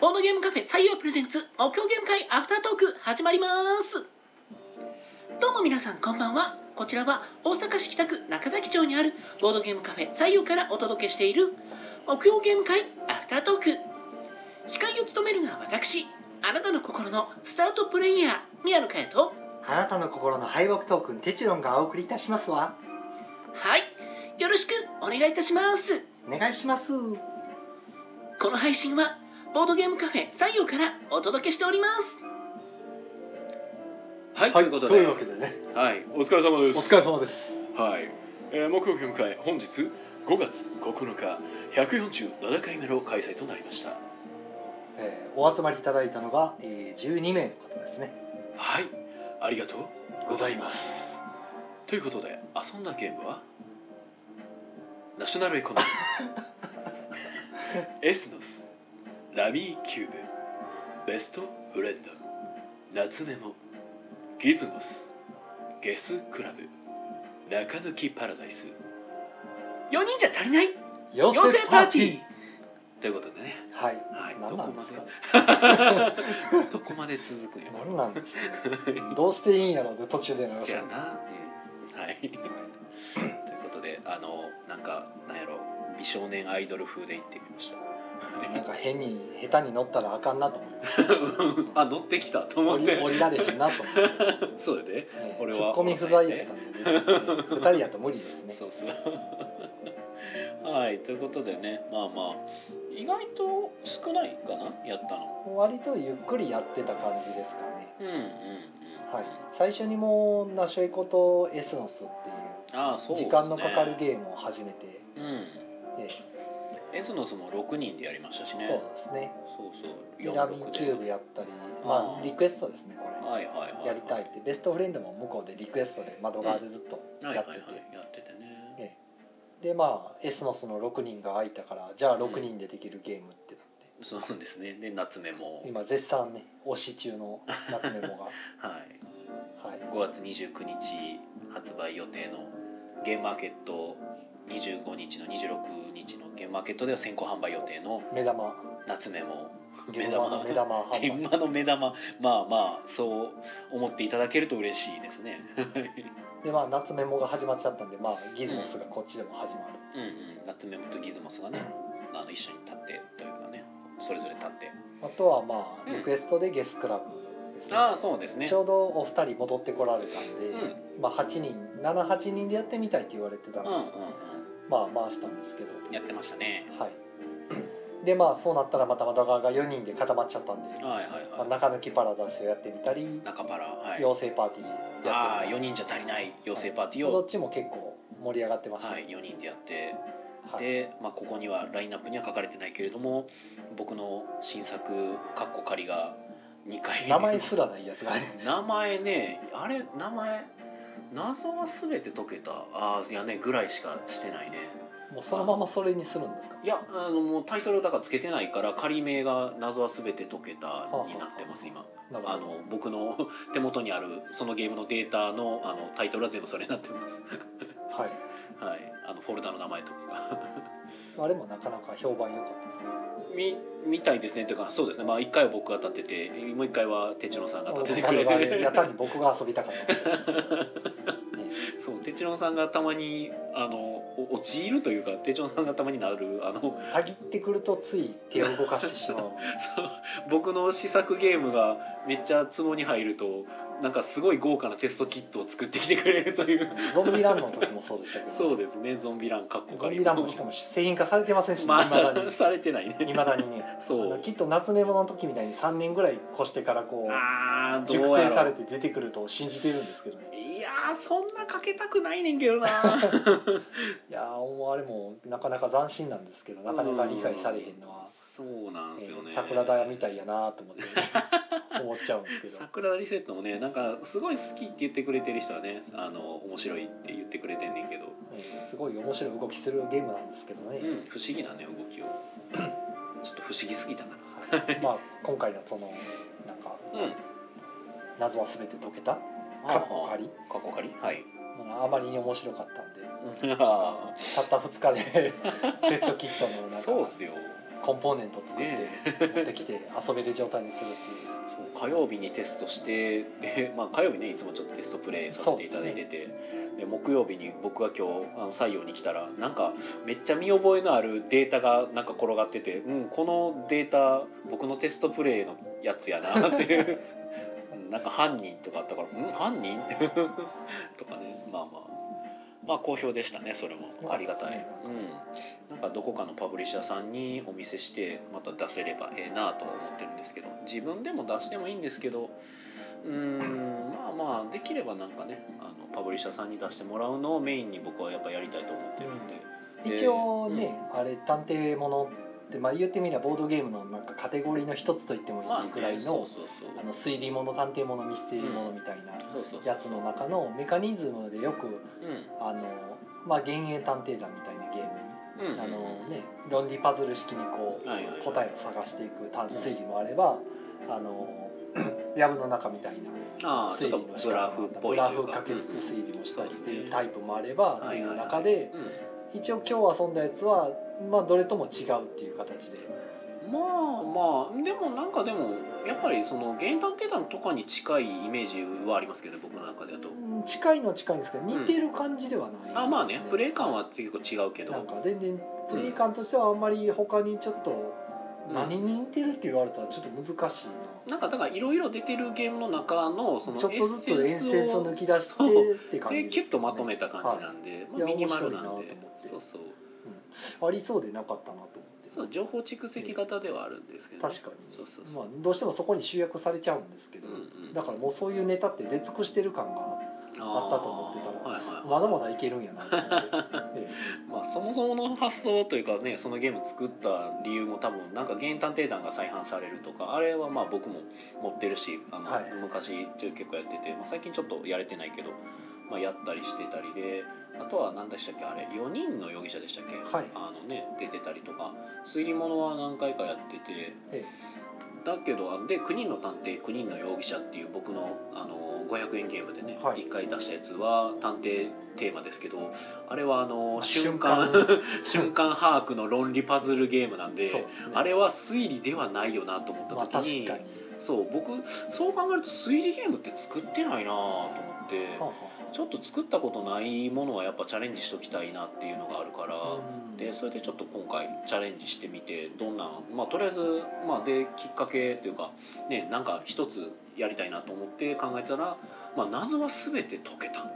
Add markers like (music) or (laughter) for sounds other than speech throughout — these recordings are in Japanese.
ボードゲームカフェ採用プレゼンツ目標ゲーム会アフタートーク始まります。どうも皆さんこんばんは。こちらは大阪市北区中崎町にあるボードゲームカフェ採用からお届けしている目標ゲーム会アフタートーク。司会を務めるのは私あなたの心のスタートプレイヤー宮野佳代とあなたの心の敗北トークンテチロンがお送りいたしますわ。はい。よろしくお願いいたします。お願いします。この配信はボードゲームカフェ採用からお届けしております。はい、はいということで。というわけでね。はい、お疲れ様です。お疲れ様です。はい、えー、目標ゲーム会本日5月9日147回目の開催となりました。えーお集まりいただいたのが、えー、12名の方ですね。はい。ありがとうございます。ということで遊んだゲームは？ナショナルエコノミー。(laughs) エスノスラミーキューブ。ベストフレンド。夏メモ。ギズモス。ゲスクラブ。中抜きパラダイス。4人じゃ足りない？妖精パーティー。ということでね。はい、はい。何なんでどこまで？(laughs) 続くんや何なんでしょうね。どうしていいんやろうで途中でなやな、う。ん、はい。ということであのなんかなんやろ美少年アイドル風で行ってみましたなんか変に下手に乗ったらあかんなと思って (laughs) あ乗ってきたと思って。降りられへんなと思って、(laughs) そうやで。ね、俺は。ツッコミ不在やったんでね。2人やと無理ですね。そうそう。(laughs) はいということでね。まあまあ意外と少ないかな？やったの。割とゆっくりやってた感じですかね。うんうんうん。はい。最初にもうナショイコとエスノスっていう時間のかかるゲームを始めて、うん。えエスノスも6人でやりましたしね。えそうですね。そうそう。ピラミンキューブやったりまあリクエストですねこれ。はいはいはいやりたいって。ベストフレンドも向こうでリクエストで窓側でずっとはいやってて、やっててね。ええ。でまあエスノスの6人が空いたからじゃあ6人でできるゲームってなって、そうですね。で夏目も今絶賛ね推し中の夏メモが。(laughs) はい。はい。5月29日発売予定のゲームマーケット25日の26日のゲームマーケットでは先行販売予定の目玉。夏目も現場の目玉。現場の目玉。まあまあそう思っていただけると嬉しいですね。(laughs) でまあ夏メモが始まっちゃったんでまあギズモスがこっちでも始まる、うんうん夏目もとギズモスがねあの一緒に立ってというかねそれぞれ立って。あとはまあうん。リクエストでゲスクラブですね、ああそうですね。ちょうどお二人戻ってこられたんで、うまあ8人78人でやってみたいって言われてたんで、うんうんまあ回したんですけど。うんやってましたね。はい。でまあそうなったらまた窓側が4人で固まっちゃったんで、はいはいまあ、はい中抜きパラダイスをやってみたり、中パラはい。妖精パーティーああ4やってみたり。人じゃ足りない妖精パーティーを。どっちも結構盛り上がってました、はい4人でやって。はい。で、まあ、ここにはラインナップには書かれてないけれども僕の新作カッコ仮が2回名前すらないやつがね。名前ねあれ名前謎は全て解けた。ああいやねぐらいしかしてないね。もうそのままそれにするんですか？いやあのもうタイトルだからつけてないから仮名が「謎は全て解けた」になってます今。あの僕の (laughs) 手元にあるそのゲームのデータのあのタイトルは全部それになってますはい。はい。あのフォルダの名前とかが。(laughs) あれもなかなか評判良かったですね。みみたいですね。というかそうですね。まあ1回は僕が立っててもう1回は哲郎さんが立ててくれてやったに僕が遊びたかった (laughs) ね。そう哲郎さんがたまにあのお陥るというか哲郎さんがたまになるあのたぎってくるとつい手を動かしてしまう。(laughs) そう。僕の試作ゲームがめっちゃツボに入るとなんかすごい豪華なテストキットを作ってきてくれるという。ゾンビランの時もそうでしたけど。そうですね。ゾンビランかっこゾかり。ンビランもしかも製品化されてませんしね。まあされてないね。いまだにね。そう。きっと夏メモの時みたいに3年ぐらい越してからこう。熟成されて出てくると信じてるんですけどねーそんなかけたくないねんけどな。(laughs) いやーもうあれもなかなか斬新なんですけどなかなか理解されへんのは、そうなんですよね。えー桜田屋みたいやなと思って、(laughs) 思っちゃうんですけど。桜リセットもねなんかすごい好きって言ってくれてる人はねあの面白いって言ってくれてんねんけど、えーすごい面白い動きするゲームなんですけどね、うん、不思議なね動きを。(laughs) ちょっと不思議すぎたかな。はいまあ今回のそのなんかうん。謎は全て解けたカッコ仮カッコ仮はい。まああまりに面白かったんで。あ (laughs) たった2日で (laughs) テストキットのそうっすよ。コンポーネント作ってね持ってきて遊べる状態にするっていう。そう火曜日にテストしてで、まあ、火曜日ねいつもちょっとテストプレイさせていただいてて。で,、木曜日に僕が今日あの採用に来たらなんかめっちゃ見覚えのあるデータがなんか転がってて、うん、このデータ僕のテストプレイのやつやなっていううんなんか犯人とかあったから「うん？犯人? (laughs)」とかね。まあまあ。まあ好評でしたねそれも。あ。りがたい、うん、なんかどこかのパブリッシャーさんにお見せしてまた出せればええなとは思ってるんですけど。自分でも出してもいいんですけどうーんまあまあできればなんかねあのパブリッシャーさんに出してもらうのをメインに僕はやっぱやりたいと思ってるんで、で一応ね、あれ探偵ものって、まあ、言ってみればボードゲームのなんかカテゴリーの一つと言ってもいいぐらいの,、あの推理もの探偵ものミステリーものみたいなやつの中のメカニズムでよくうあの、まあ、幻影探偵団みたいなゲーム。あのね、論理パズル式にこう答えを探していく探推理もあればあの (clears throat) 藪の中みたいな推理の仕方ブラフか。かけつつ推理もしたりっていううんタイプもあればっていう中でうん。一応今日遊んだやつは、まあ、どれとも違うっていう形で。まあまあでもなんかでもやっぱりそのゲー探偵団とかに近いイメージはありますけど僕の中でだと。うん近いのは近いんですけど似てる感じではない。です、ねあまあねプレイ感は結構違うけど。なんか全然プレイ感としてはあんまり他にちょっとうん何に似てるって言われたらちょっと難しいな。なんかだからいろいろ出てるゲームの中のそのちょっとずつエンスを抜き出してって感じでキュッとまとめた感じなんで、まあ、ミニマルなんで。そうそう (laughs) ありそうでなかったなと思って。そう情報蓄積型ではあるんですけど、ね、確かに。そうそうそう、まあ、どうしてもそこに集約されちゃうんですけど、うんうん。だからもうそういうネタって出尽くしてる感があったと思ってたらはいはいはいまだまだいけるんやなと思って、(laughs) えまあ、そもそもの発想というかねそのゲーム作った理由も多分なんか「ゲー探偵団」が再販されるとかあれはまあ僕も持ってるしあの、はい。昔結構やってて、まあ、最近ちょっとやれてないけど、まあ、やったりしてたりであとは何でしたっけあれ4人の容疑者でしたっけ、はい。あのね、出てたりとか。推理物は何回かやってて。えだけどあので9人の探偵9人の容疑者っていう僕のあの500円ゲームでね、はい。1回出したやつは探偵テーマですけどあれはあのあ瞬間瞬 (laughs) 瞬間把握の論理パズルゲームなんでね。あれは推理ではないよなと思った時に、かに、そう僕そう考えると推理ゲームって作ってないなと思って。はあはちょっと作ったことないものはやっぱチャレンジしときたいなっていうのがあるから。でそれでちょっと今回チャレンジしてみてどんなまあとりあえずまあできっかけというかねなんか一つやりたいなと思って考えたら、まあ、謎は全て解けたっ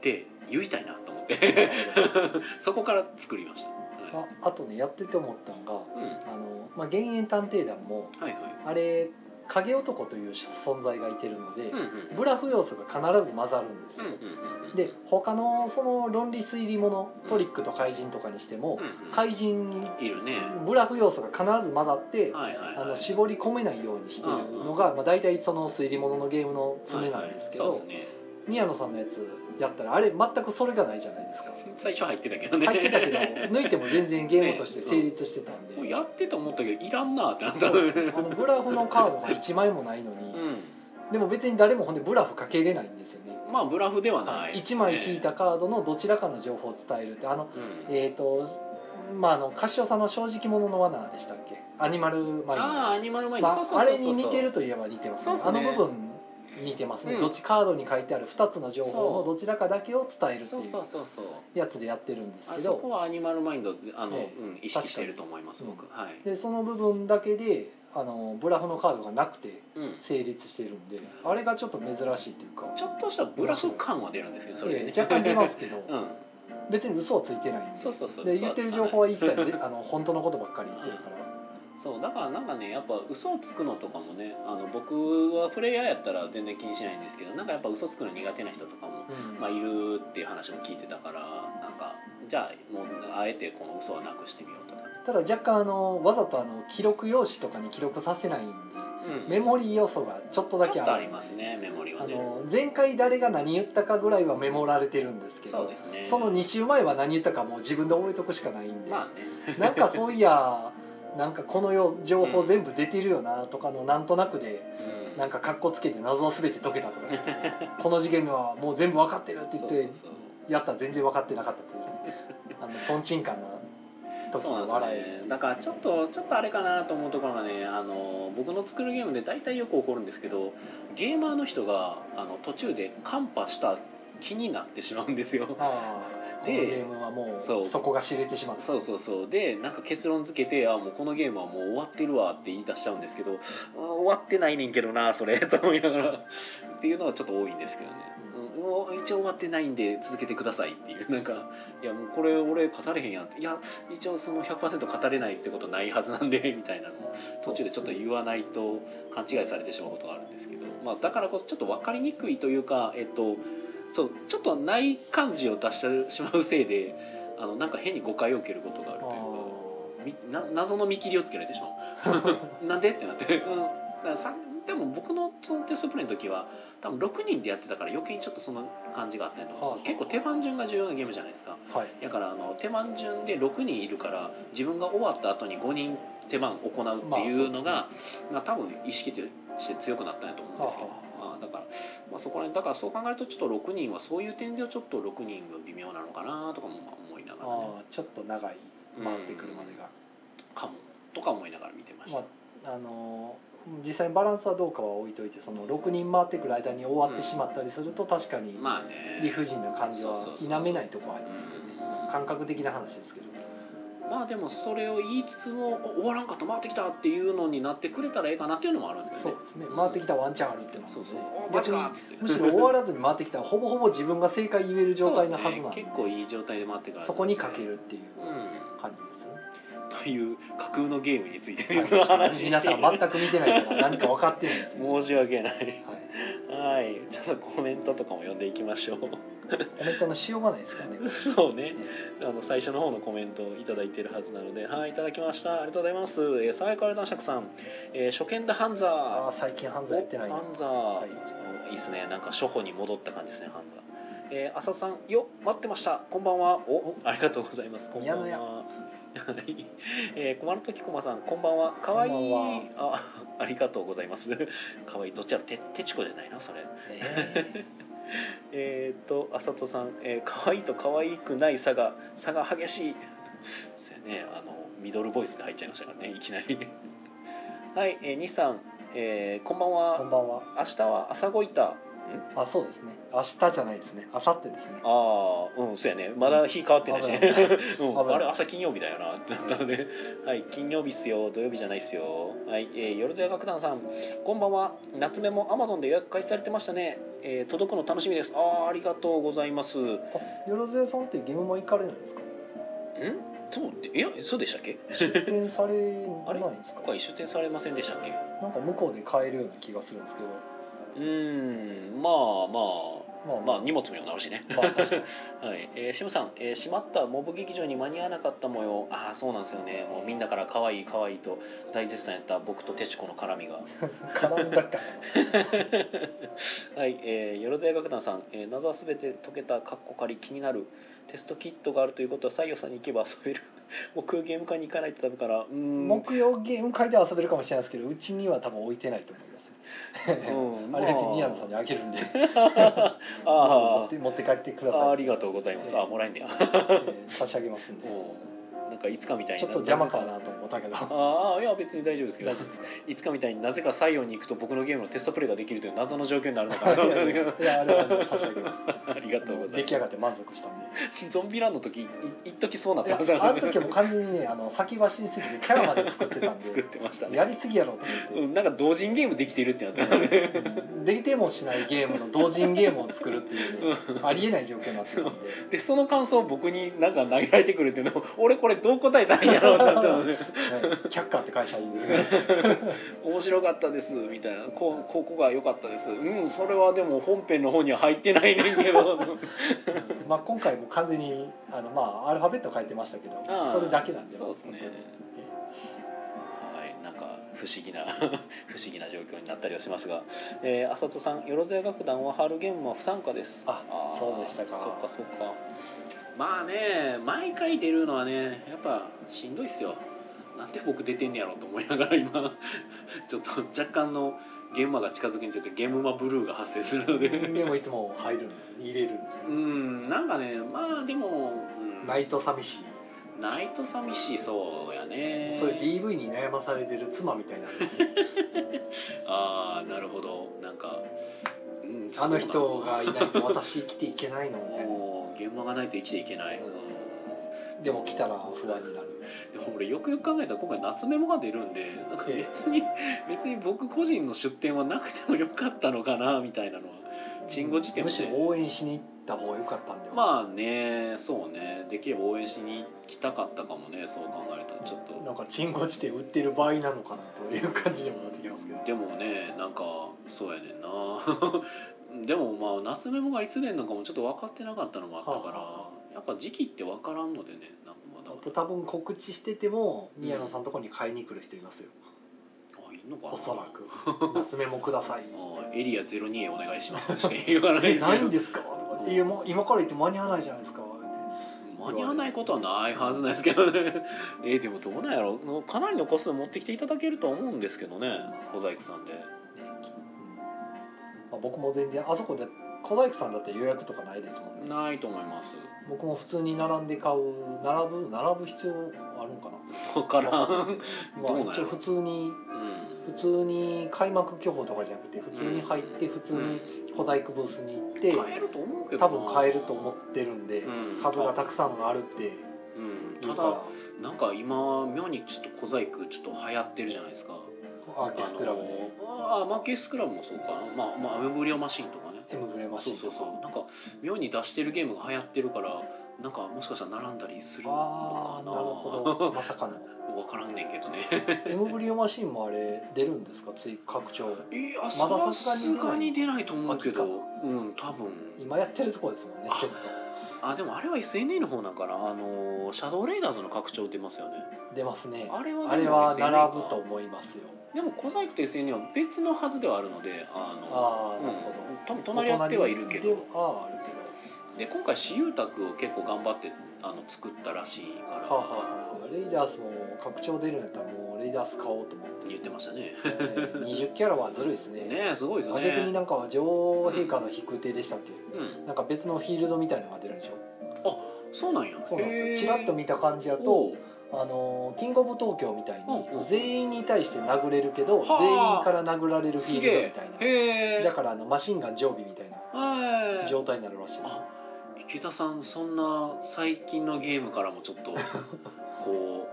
て言いたいなと思って。(laughs) そこから作りました、はああとねやってて思ったのがいうん、あの、まあ、幻影探偵団もはいはい。あれ影男という存在がいてるので、ブラフ要素が必ず混ざるんですよ、で他のその論理推理ものトリックと怪人とかにしても、怪人にいるね。ブラフ要素が必ず混ざって、あの絞り込めないようにしてるのが、まあ、大体その推理もののゲームの常なんですけど、宮野さんのやつやったらあれ全くそれがないじゃないですか。最初入ってたけどね。入ってたけど抜いても全然ゲームとして成立してたんで、もうやってて思ったけどいらんなってなった。あのブラフのカードが1枚もないのに、うん。でも別に誰もほんでブラフかけれないんですよね。まあブラフではないですね。1枚引いたカードのどちらかの情報を伝えるってあのうん。えっ、とまああのカシオさんの正直者の罠でしたっけ？アニマルマインドああアニマルマインド、まあ、れに似てるといえば似てますね。ね。あの部分似てますね、うん。どっちカードに書いてある2つの情報のどちらかだけを伝えるってそいそうそうそう。やつでやってるんですあけど。そこはアニマルマインドであの、ええ。うん、意識してると思います僕、はい、でその部分だけであのブラフのカードがなくてうん、成立してるんであれがちょっと珍しいというか。ちょっとしたブラフ感は出るんですけどそれでね、ええ若干出ますけど、(laughs) うん。別に嘘はついてないんで。そうそうそう。で言ってる情報は一切ぜあの本当のことばっかり言ってるから、そうだからなんかねやっぱ嘘をつくのとかもねあの僕はプレイヤーやったら全然気にしないんですけどなんかやっぱ嘘つくの苦手な人とかも、うん。まあ、いるっていう話も聞いてたからなんかじゃあもうあえてこの嘘はなくしてみようとか。ね、ただ若干あのわざとあの記録用紙とかに記録させないんでうん、メモリー要素がちょっとだけありますねメモリはね。あの前回誰が何言ったかぐらいはメモられてるんですけどそうですね。その2週前は何言ったかもう自分で覚えとくしかないんで、まあね。なんかそういや (laughs) なんかこのよ情報全部出てるよなとかのなんとなくでうん。なんかカッコつけて謎を全て解けたとか (laughs) この事件はもう全部分かってるって言ってやったら全然分かってなかったっていうあのトンチンカンな時そうに笑なんですよえるね。だからちょっとちょっとあれかなと思うところがねあの僕の作るゲームで大体よく起こるんですけどゲーマーの人があの途中でカンパした気になってしまうんですよのゲームはもうそこが知れてしまったそうそうそう。でなんか結論付けてあもうこのゲームはもう終わってるわって言い出しちゃうんですけどあ終わってないねんけどなそれ (laughs) と思いながら。っていうのはちょっと多いんですけどね、うん、もう一応終わってないんで続けてくださいっていう。なんかいやもうこれ俺語れへんやんって。いや一応その100%語れないってことないはずなんで (laughs) みたいな。途中でちょっと言わないと勘違いされてしまうことがあるんですけど、まあ、だからこそちょっと分かりにくいというかえっとそうちょっとない感じを出してしまうせいであのなんか変に誤解を受けることがあるというかみな謎の見切りをつけられてしまう。(laughs) なんで？ってなって、うん、だからさでも僕のそのテストプレイの時は多分6人でやってたから余計にちょっとその感じがあったりとか、結構手番順が重要なゲームじゃないですか。はい。だからあの手番順で6人いるから自分が終わった後に5人手番行うっていうのが、まあ多分意識として強くなったんやと思うんですけど、だから、まあ、そこら辺だからそう考えるとちょっと6人はそういう点でちょっと6人が微妙なのかなとかも思いながらね。ちょっと長い回ってくるまでが、かも。とか思いながら見てました、まああのー実際にバランスはどうかは置いといてその6人回ってくる間に終わってしまったりすると確かに理不尽な感じは否めないところはありますけどね。うん。感覚的な話ですけどまあでもそれを言いつつもお終わらんかった回ってきたっていうのになってくれたらええかなっていうのもあるんですけどね。そうですね。回ってきたらワンチャンあるっていうのはそう。そうねおマジかっつってむしろ終わらずに回ってきたらほぼほぼ自分が正解言える状態のはずなんで。ね結構いい状態で回ってからそこにかけるっていううん感じですね。という架空のゲームについて実は話皆さ (laughs) ん全く見てないから何か分かってない申し訳ないはい、はい。ちょっとコメントとかも読んでいきましょうコメントのしようがないですからね。そうね。あの最初の方のコメントをいただいているはずなので。はいいただきました。ありがとうございます。えー爽やかな男爵さん、えー初見だハンザー。ああ最近犯罪やってない。ハンザー、はい。い、いいですね。なんか初歩に戻った感じですねハンザー。えー、浅田さん。よ待ってました。こんばんは。おありがとうございます。こんばんは。はい。えー、駒の時駒さん。こんばんは。かわい。いあありがとうございます。(laughs) かわい。いどっちやろててちこじゃないなそれ。え (laughs) えー、っと浅戸さん、えー、可愛いと可愛くない差が差が激しい。(laughs) そうやねあのミドルボイスで入っちゃいましたからねいきなり。(laughs) はい、えー、西さん、えー、こんばんーは。こんばんは。明日は朝ごいた。んあそうですね。明日じゃないですね。明後日ですね。ああうんそうやね。まだ日変わってないしね、(laughs) あれ朝金曜日だよな。ってなったので。はい金曜日っすよ。土曜日じゃないっすよ。はい、えー、よろずや楽団さん。こんばんは。夏目もアマゾンで予約開始されてましたね、えー、届くの楽しみです。ああありがとうございます。よろずやさんってゲームも行かれるんですか？そうでいやそうでしたっけ？出店されないんですか？(laughs) 出店されませんでしたっけ？なんか向こうで買えるような気がするんですけどうーんまあままああまあ荷物もなるしね。まあ (laughs) はい、えー、シムさん、えー、閉まったモブ劇場に間に合わなかった模様。ああそうなんですよね。もうみんなから可愛い可愛いと大絶賛やった僕とテチコの絡みが。絡んだった (laughs) はい、えー、よろずや楽団さん、えー、謎はすべて解けたカッコ仮気になる。テストキットがあるということは西洋さんに行けば遊べる。(laughs) 木曜ゲーム会に行かないとダメから。うーん。木曜ゲーム会では遊べるかもしれないですけどうちには多分置いてないと思いますうん。あれ別に宮野さんにあげるんで。(laughs) あ持っーて持って帰ってください。ありがとうございます。あもらえんねや。えー差し上げますんで。うん。なんかいつかみたいにちょっと邪魔かなと思ったけど。ああいや別に大丈夫ですけど。(laughs) いつかみたいになぜか西洋に行くと僕のゲームのテストプレイができるという謎の状況になるのかな。(laughs) いやいやいやあれはね差し上げますありがとうございます出来上がって満足したんでゾンビランの時い一時そうなってましたあの時はもう完全にねあの先走りすぎてキャラまで作ってたん作っでてましたねやりすぎやろうと思ってうんなんか同人ゲームできているってなってたねできてもしないゲームの同人ゲームを作るっていう、ね、ありえない状況になってたんででその感想を僕になんか投げられてくるっていうのを俺これどう答えたんやろうってなった (laughs) 却下って会社いいですね。(laughs) 面白かったですみたいな。こうここが良かったです。うんそれはでも本編の方には入ってないねんけど。(laughs) まあ今回も完全にあのまあアルファベット書いてましたけどああそれだけなんでそうですね。本当に。はい、なんか不思議な不思議な状況になったりはしますが、えー、浅戸さん、よろずや楽団は春ゲームは不参加です。あーそうでしたか。そっかそっか。まあね、毎回出るのはね、やっぱしんどいっすよ。なんで僕出てんねやろうと思いながら今 (laughs) ちょっと若干のゲームマが近づくにつれてゲームマブルーが発生するので。でもいつも入るんです入れるんですうんなんかねまあでも、うん。ないと寂しい。ないと寂しいそうやね。それ DV に悩まされてる妻みたいな (laughs) ああなるほど。なんか、うんあの人がいないと私生きていけないのみたいな。もう現場がないと生きていけない、うんうんでも来たら不安になる。でも俺よくよく考えたら今回夏メモが出るんでなんか別に別に僕個人の出店はなくてもよかったのかなみたいなのは鎮護時点むしろ応援しに行った方が良かったんだよまあねそうね。できれば応援しに行きたかったかもねそう考えるとちょっと。なんかチンコ地で売ってる場合なのかなという感じにもなってきますけど。でもねなんかそうやねんな。(laughs) でもまあ夏メモがいつ出んのかもちょっと分かってなかったのもあったから、はあはやっぱ時期って分からんのでねなんかまだ。あと多分告知してても宮野さんのとこに買いに来る人いますよ、あいいのかな。おそらく「夏メモください」(laughs) あエリア02へお願いしますとしか言わないえですないんですか?」とかいやもう今から言って間に合わないじゃないですか」間に合わないことはないはずなんですけどね。(laughs) えーでもどうなんやろもう。かなりの個数持ってきていただけるとは思うんですけどね小細工さんで。ねうん。まあ、僕も全然あそこで小細工さんだって予約とかないですもんね。ないと思います僕も普通に並んで買う並ぶ並ぶ必要あるんかな？分からん、まあ (laughs) 一応普通にう普通に開幕競歩とかじゃなくて普通に入って普通に小細工ブースに行ってん、買えると思うけど多分買えると思ってるんでうん。数がたくさんあるってうん、ただなんか今妙にちょっと小細工ちょっと流行ってるじゃないですか。アーケスクラブで。あのあまあゲスクラブもそうかな。まあまあ無料マシンとかねエムブレマシそうそうそう。なんか妙に出してるゲームが流行ってるからなんかもしかしたら並んだりするのかな。なるほど。(laughs) まさかの。分からんねんけどね。(laughs) エムブリオマシンもあれ出るんですか？追拡張。いやまだささすすががにに出ないと思うけど。秋うん多分。今やってるとこですもんねあテスあでもあれは SNE の方なんかな。あのシャドウレイダーズの拡張出ますよね。ト出ますね。あれはあれは並ぶと思いますよでも小細工と SNE は別のはずではあるのであのうんああなるほど。多分隣り合ってはいるけど。であああるけど。で今回私有宅を結構頑張ってあの作ったらしいから、はあ、はあはあ、レイダースも拡張出るんやったらもうレイダース買おうと思って。言ってましたね。えー20キャラはずるいですね。(laughs) ねえすごいですよあげくにねなんか女王陛下の飛空艇でしたっけ、うん。なんか別のフィールドみたいのが出るんでしょ？そうなんや。そうなんですよ。ちらっと見た感じだおとうあのキングオブ東京みたいに全員に対して殴れるけどはあ。全員から殴られるフィールドみたいな。だからあのマシンガン常備みたいなはい。状態になるらしいです。あ池田さんそんな最近のゲームからもちょっと (laughs) こ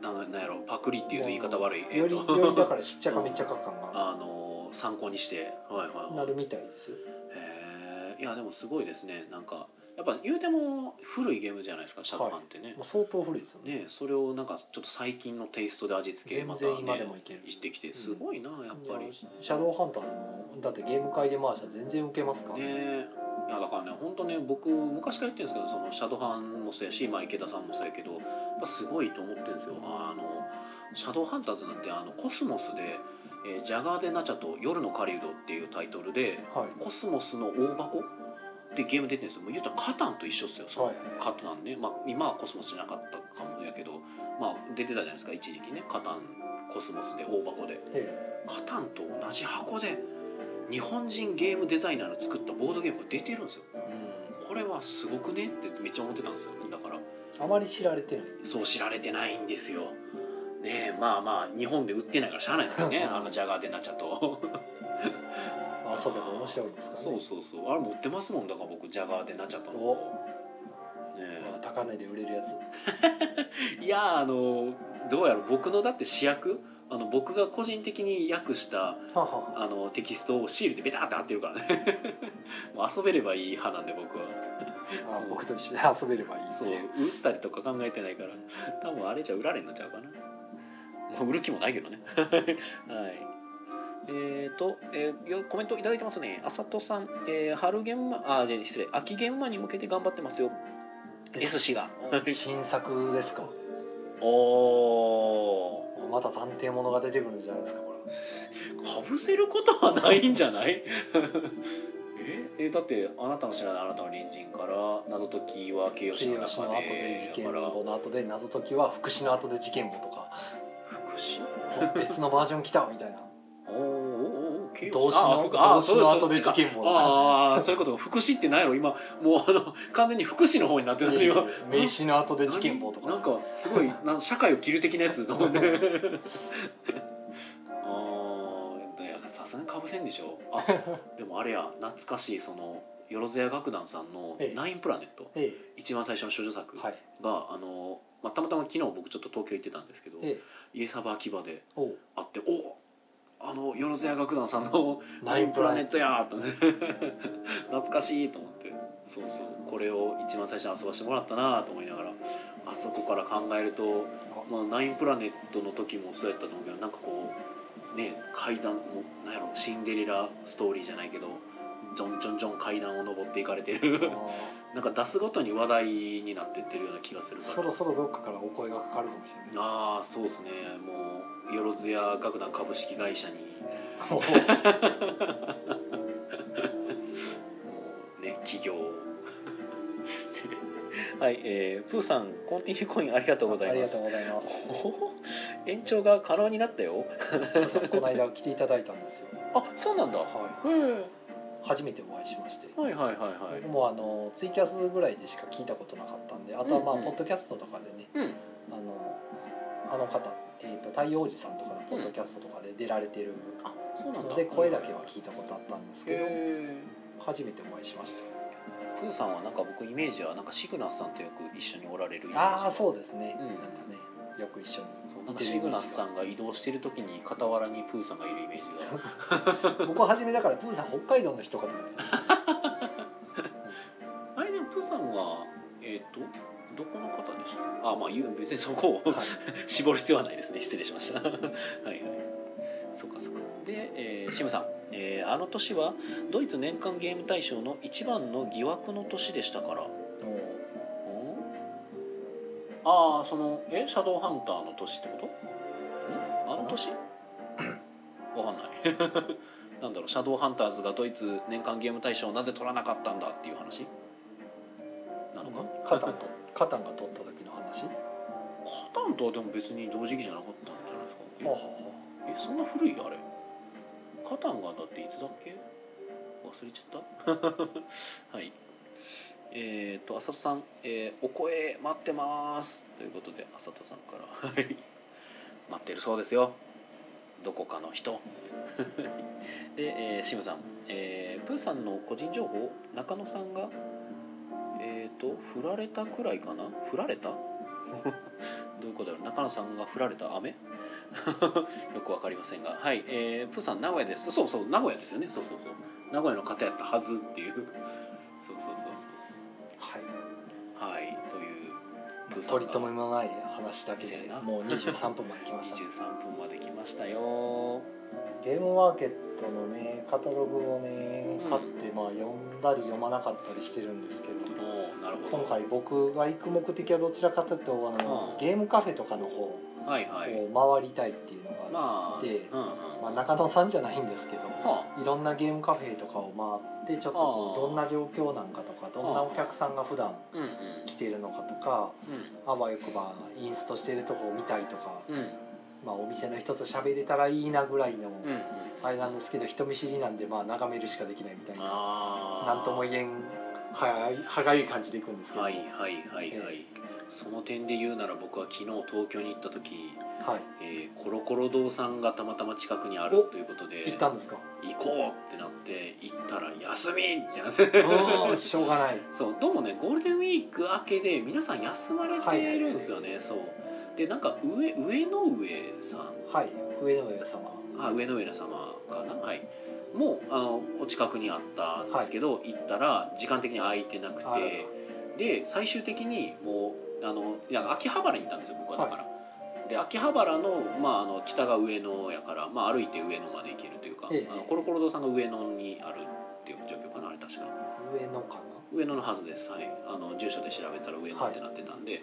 うなんなんやろパクリっていうと言い方悪い。えよりよりだからしっちゃかめっちゃか感が。(laughs) あの参考にして。はいはいはい。なるみたいです。よへえ。いやでもすごいですね。なんかやっぱ言うても古いゲームじゃないですかシャドウハンってね、もう相当古いですよね。ねそれをなんかちょっと最近のテイストで味付けまた全然今でねもいける。してきてすごいなやっぱり。シャドウハンターもだってゲーム会で回したら全然受けますからね。いやだからね本当ね僕昔から言ってるんですけどそのシャドウハンもそうやし、まあ、池田さんもそうやけどやっぱすごいと思ってるんですよ。あのシャドウハンターズなんてあのコスモスで、えー Jäger der Nacht 夜の狩人」っていうタイトルではい。コスモスの大箱ってゲーム出てるんですよ。もう言ったらカタンと一緒っすよそのはいカタンね、まあ、今はコスモスじゃなかったかもやけど、まあ、出てたじゃないですか。一時期ね。カタンコスモスで大箱で。えカタンと同じ箱で日本人ゲームデザイナーの作ったボードゲームが出てるんですよ。えこれはすごくねってめっちゃ思ってたんですよ。だから。うんあまり知られてない。そう知られてないんですよ。ねえまあまあ日本で売ってないからしゃあないですけどね。(laughs) あのジャガーデナチャと遊べば面白いですからねそうそうそう。あれ持ってますもん。だから僕ジャガーデナチャとの。お。ねまあ高値で売れるやつ。え (laughs) いやあのどうやろ。う僕のだって主役あの僕が個人的に訳したはあのテキストをシールでベターって貼ってるからね。(laughs) もう遊べればいい派なんで僕は。あ僕と一緒で遊べればいいそう。売ったりとか考えてないから。多分あれじゃ売られんのちゃうかな、まあ、売る気もないけどね。(laughs) はいえーと、えーよコメントいただいてますね。あさとさん、えー春現場あ失礼。秋現場に向けて頑張ってますよ。S 氏が。(laughs) 新作ですか？おおまた探偵物が出てくるんじゃないですかこかぶせることはないんじゃない？(laughs) え？えだってあなたの知らないあなたの隣人から謎解きは形容詞の中でで事件簿の後で謎解きは福祉の後で事件簿とか。福祉？別のバージョン来たみたいな動詞あの動詞の後で事件簿だああそういうこと福祉って何やろ今もうあの完全に福祉の方になってるの？今。名詞の後で事件簿とか。なんかすごいなん社会を切る的なやつ。と思ってああさすがにかぶせんでしょ？あ (laughs) でもあれや懐かしいそのよろずや楽団さんのええ「ナインプラネット。え」一番最初の処女作えはい。があの、まあ、たまたま昨日僕ちょっと東京行ってたんですけどええ。家サバ秋葉でおう。会っておあのよろずや楽団さんの「ナインプラネット。や!」と思って懐かしいと思って。そうそう。これを一番最初に遊ばしてもらったなと思いながらあそこから考えると、まあ、ナインプラネットの時もそうやったと思うけどなんかこうね階段もなんやろシンデレラストーリーじゃないけどジョンジョンジョン階段を登っていかれてる。あなんか出すごとに話題になってってるような気がする。ーからそろそろどっかからお声がかかるかもしれない。ああそうですね。もうよろずや楽団株式会社に。もうね企業。(laughs) はい、えー、プーさんコンティニューコインありがとうございありがとますうございます。延長が可能になったよ。(laughs) この間来ていただいたんですよ、あそうなんだ、はへえい、初めてお会いしまして。はいはいはいはい。僕もあのツイキャスぐらいでしか聞いたことなかったんであとはまあ、うん。うんポッドキャストとかでねうん。あのあの方、えー、と太陽おじさんとかのポッドキャストとかで出られてるので声だけは聞いたことあったんですけど初めてお会いしました。プーさんはなんか僕イメージはなんかシグナスさんとよく一緒におられるイメージああそうですね、うん。なんかねよく一緒になんかシグナスさんが移動してる時に傍らにプーさんがいるイメージが。僕は初めだからプーさん北海道の人かと思ってた。あれでもプーさんはえっ、とどこの方でした？あまあ言う別にそこをはい。(laughs) 絞る必要はないですね。失礼しました。(laughs) はいはい。そうかそうか。で、えー、シムさん、えーあの年はドイツ年間ゲーム大賞の一番の疑惑の年でしたからああそのえシャドウハンターの年ってこと？ん？あの年？(laughs) わかんない。(laughs) なんだろうシャドウハンターズがドイツ年間ゲーム大賞をなぜ取らなかったんだっていう話？なのか？カタンとカタンが取った時の話？カタンとはでも別に同時期じゃなかったんじゃないですか？はあはええそんな古い？あれ。カタンがだっていつだっけ？忘れちゃった？(laughs) はいえっ、と浅田さん、えーお声待ってます」ということで浅田さんからはい。待ってるそうですよ。どこかの人。(laughs) で、えー、シムさん、えープーさんの個人情報中野さんがえっ、と振られたくらいかな？振られた？(laughs) どういうことだろう？中野さんが振られた雨？(laughs) よくわかりませんが。はい、えー、プーさん名古屋です。そうそう名古屋ですよね。そうそうそう。名古屋の方やったはずっていう。そうそうそうそう。はい。という。プーさん取りが留めもない話だけせやな。でもう23分まで来ました。23分まで来ましたよ。ゲームマーケットのねカタログをねうん。買って、まあ読んだり読まなかったりしてるんですけどなるほど。今回僕が行く目的はどちらかというとあの、うん。ゲームカフェとかの方をはいはい。回りたいっていうのが、まあでうんうん。まあ、中野さんじゃないんですけどはいろんなゲームカフェとかを回ってちょっとこうどんな状況なんかとかどんなお客さんが普段来てるのかとかうあわよくばインストしてるとこを見たいとか、んうん。まあ、お店の人と喋れたらいいなぐらいのあれなんですけど人見知りなんでまあ眺めるしかできないみたいなああなんとも言えんは歯がゆい感じでいくんですけど。はいはいはいはい、その点で言うなら僕は昨日東京に行った時、はい。えーコロコロ堂さんがたまたま近くにあるということで行ったんですか？行こうってなって行ったら休みってなって。うん (laughs) しょうがない。そうどうもねゴールデンウィーク明けで皆さん休まれているんですよね、そう。でなんか上上の上さんはい上野上様。あ上野上様かな？はい。もうあのお近くにあったんですけど、行ったら時間的に空いてなくてで最終的にもうあのいや秋葉原に行ったんですよ僕はだから、で秋葉原の,、まああの北が上野やから、まあ、歩いて上野まで行けるというか、ええ。あのコロコロ堂さんが上野にあるっていう状況かなあれ確か上野か上野のはずです。はい。あの住所で調べたら上野ってなってたんで、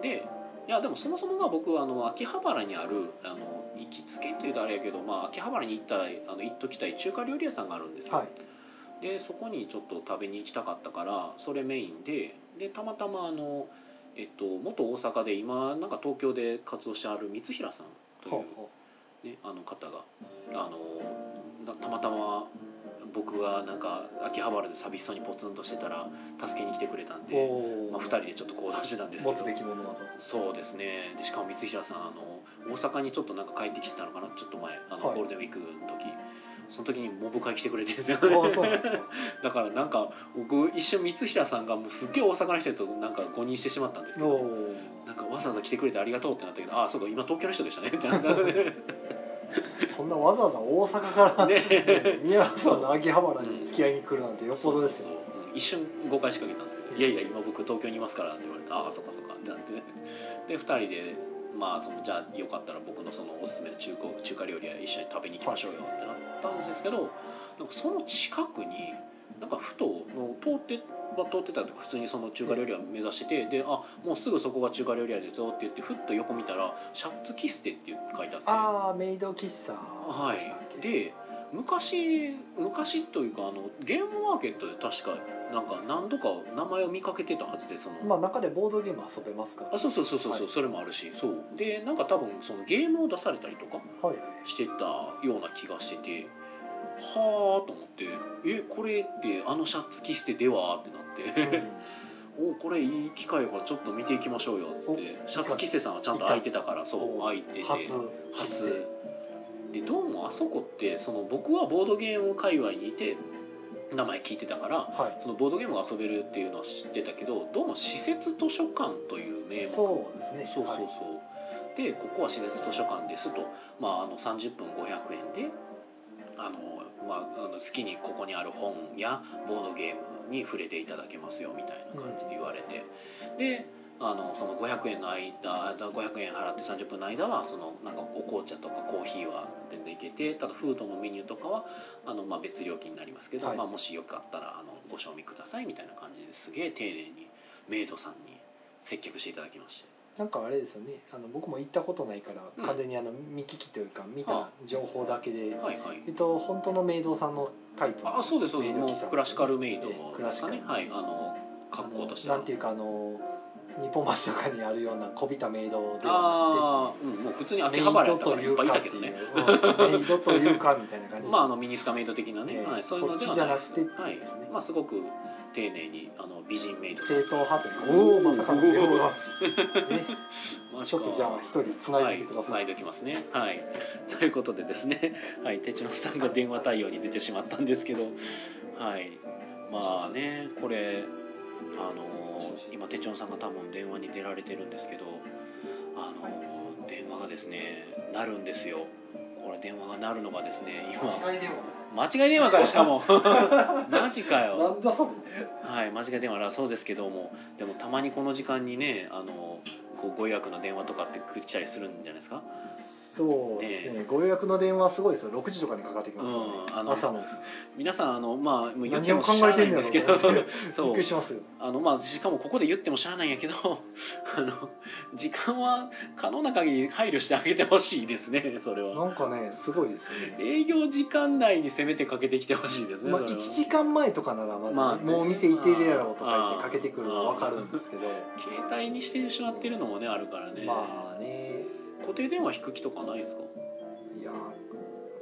でいやでもそもそもが僕はあの秋葉原にあるあの行きつけっていうとあれやけど、まあ、秋葉原に行ったらあの行っときたい中華料理屋さんがあるんですよ、なはい。でそこにちょっと食べに行きたかったからそれメインででたまたまあの、えっと、元大阪で今なんか東京で活動してある光平さんというね、あの方があのなたまたま僕がなんか秋葉原で寂しそうにポツンとしてたら助けに来てくれたんで、まあ、2人でちょっと行動してたんですけどそうですね。でしかも光平さんあの大阪にちょっとなんか帰ってきてたのかなちょっと前あの、はい。ゴールデンウィークの時その時にモブ会来てくれてるんですよ。(laughs) だからなんか僕一瞬光平さんがもうすっげえ大阪の人となんか誤認してしまったんですけどなんかわざわざ来てくれてありがとうってなったけどああそうか今東京の人でしたねってなったのでそんなわざわざ大阪から、(laughs) ね。宮原さんの秋葉原に付き合いに来るなんてよっぽどですよ一瞬誤解しかけたんですけど「いやいや今僕東京にいますから」って言われて「ああそっかそっか」ってなって。で2人でまあそのじゃあよかったら僕のそのおすすめの中古中華料理は一緒に食べに行きましょうよってなったんですけど、なんかその近くになんかふとの通っては通ってたと普通にその中華料理屋目指しててであもうすぐそこが中華料理屋ですよって言ってふっと横見たら「シャッツキステ」って書いてあって。ああメイド喫茶はい、けで昔昔というかあのゲームマーケットで確かなんか何度か名前を見かけてたはずでその、まあ中でボードゲーム遊べますから。あそうそうそうそうそう、はい。それもあるしそう。でなんか多分そのゲームを出されたりとかはい。してたような気がしててはあと思って「えこれってあのシャツ着捨てでは?」ってなって「(laughs) おこれいい機会やからちょっと見ていきましょうよ」っつってシャツ着捨てさんはちゃんと空いてたからそう空いてて。初。初でどうもあそこってその僕はボードゲーム界隈にいて名前聞いてたからはい。そのボードゲームが遊べるっていうのは知ってたけどどうも施設図書館という名目。そうですね。そうそうそう、でここは施設図書館ですと、まあ、あの30分500円であの、まあ、あの好きにここにある本やボードゲームに触れていただけますよみたいな感じで言われて、であのその500円の間500円払って30分の間はそのなんかお紅茶とかコーヒーは全然いけてただフードのメニューとかはあの、まあ、別料金になりますけど、はい。まあ、もしよかったらあのご賞味くださいみたいな感じですげえ丁寧にメイドさんに接客していただきまして。なんかあれですよね。あの僕も行ったことないから、うん。完全にあの見聞きというか見はた情報だけで、はいはい。えっと本当のメイドさんのタイプのあそうですそうです。クラシカルメイドですかね。はいあの格好としてなんていうかあの日本橋とかにあるようなこびたメイドではああうんもう普通に秋葉原やったからメいっぱいいたけどね。う、うんメイドというかみたいな感じ (laughs) まああのミニスカメイド的なね、ええはい、そういうのではない。ですなくてっていうはい。まあすごく丁寧にあの美人メイド正統派というか。おおまさかのが、ね、(laughs) ちょっとじゃあ一人繋いでてください、はい、繋いでおきますね。はい。(laughs) ということでですね。はい。さんが電話対応に出てしまったんですけど。はい。まあねこれあの今哲野さんが多分電話に出られてるんですけどあの電話がですね鳴るんですよ。これ電話が鳴るのがですね今間違い電話間違い電話かよしかも。(laughs) マジかよ。はい間違い電話だそうですけどもでもたまにこの時間にねあのこうご予約の電話とかって来たりするんじゃないですか？そうですね。ご予約の電話すごいですよ。6時とかにかかってきますからね、うんあの朝の。皆さんあのまあもう言ってもしゃあないんですけど (laughs) そう。っくりしますよ。あのまあしかもここで言ってもしゃあないんやけど (laughs) あの時間は可能な限り配慮してあげてほしいですねそれは。なんかねすごいですよね。営業時間内にせめてかけてきてほしいですねまあ、それは。1時間前とかならまだ、ねまあねもうお店行ってるやろとか言ってかけてくるのは分かるんですけど。携帯にしてしまってるのもねあるからね、まあね固定電話引く気とかないですか？いや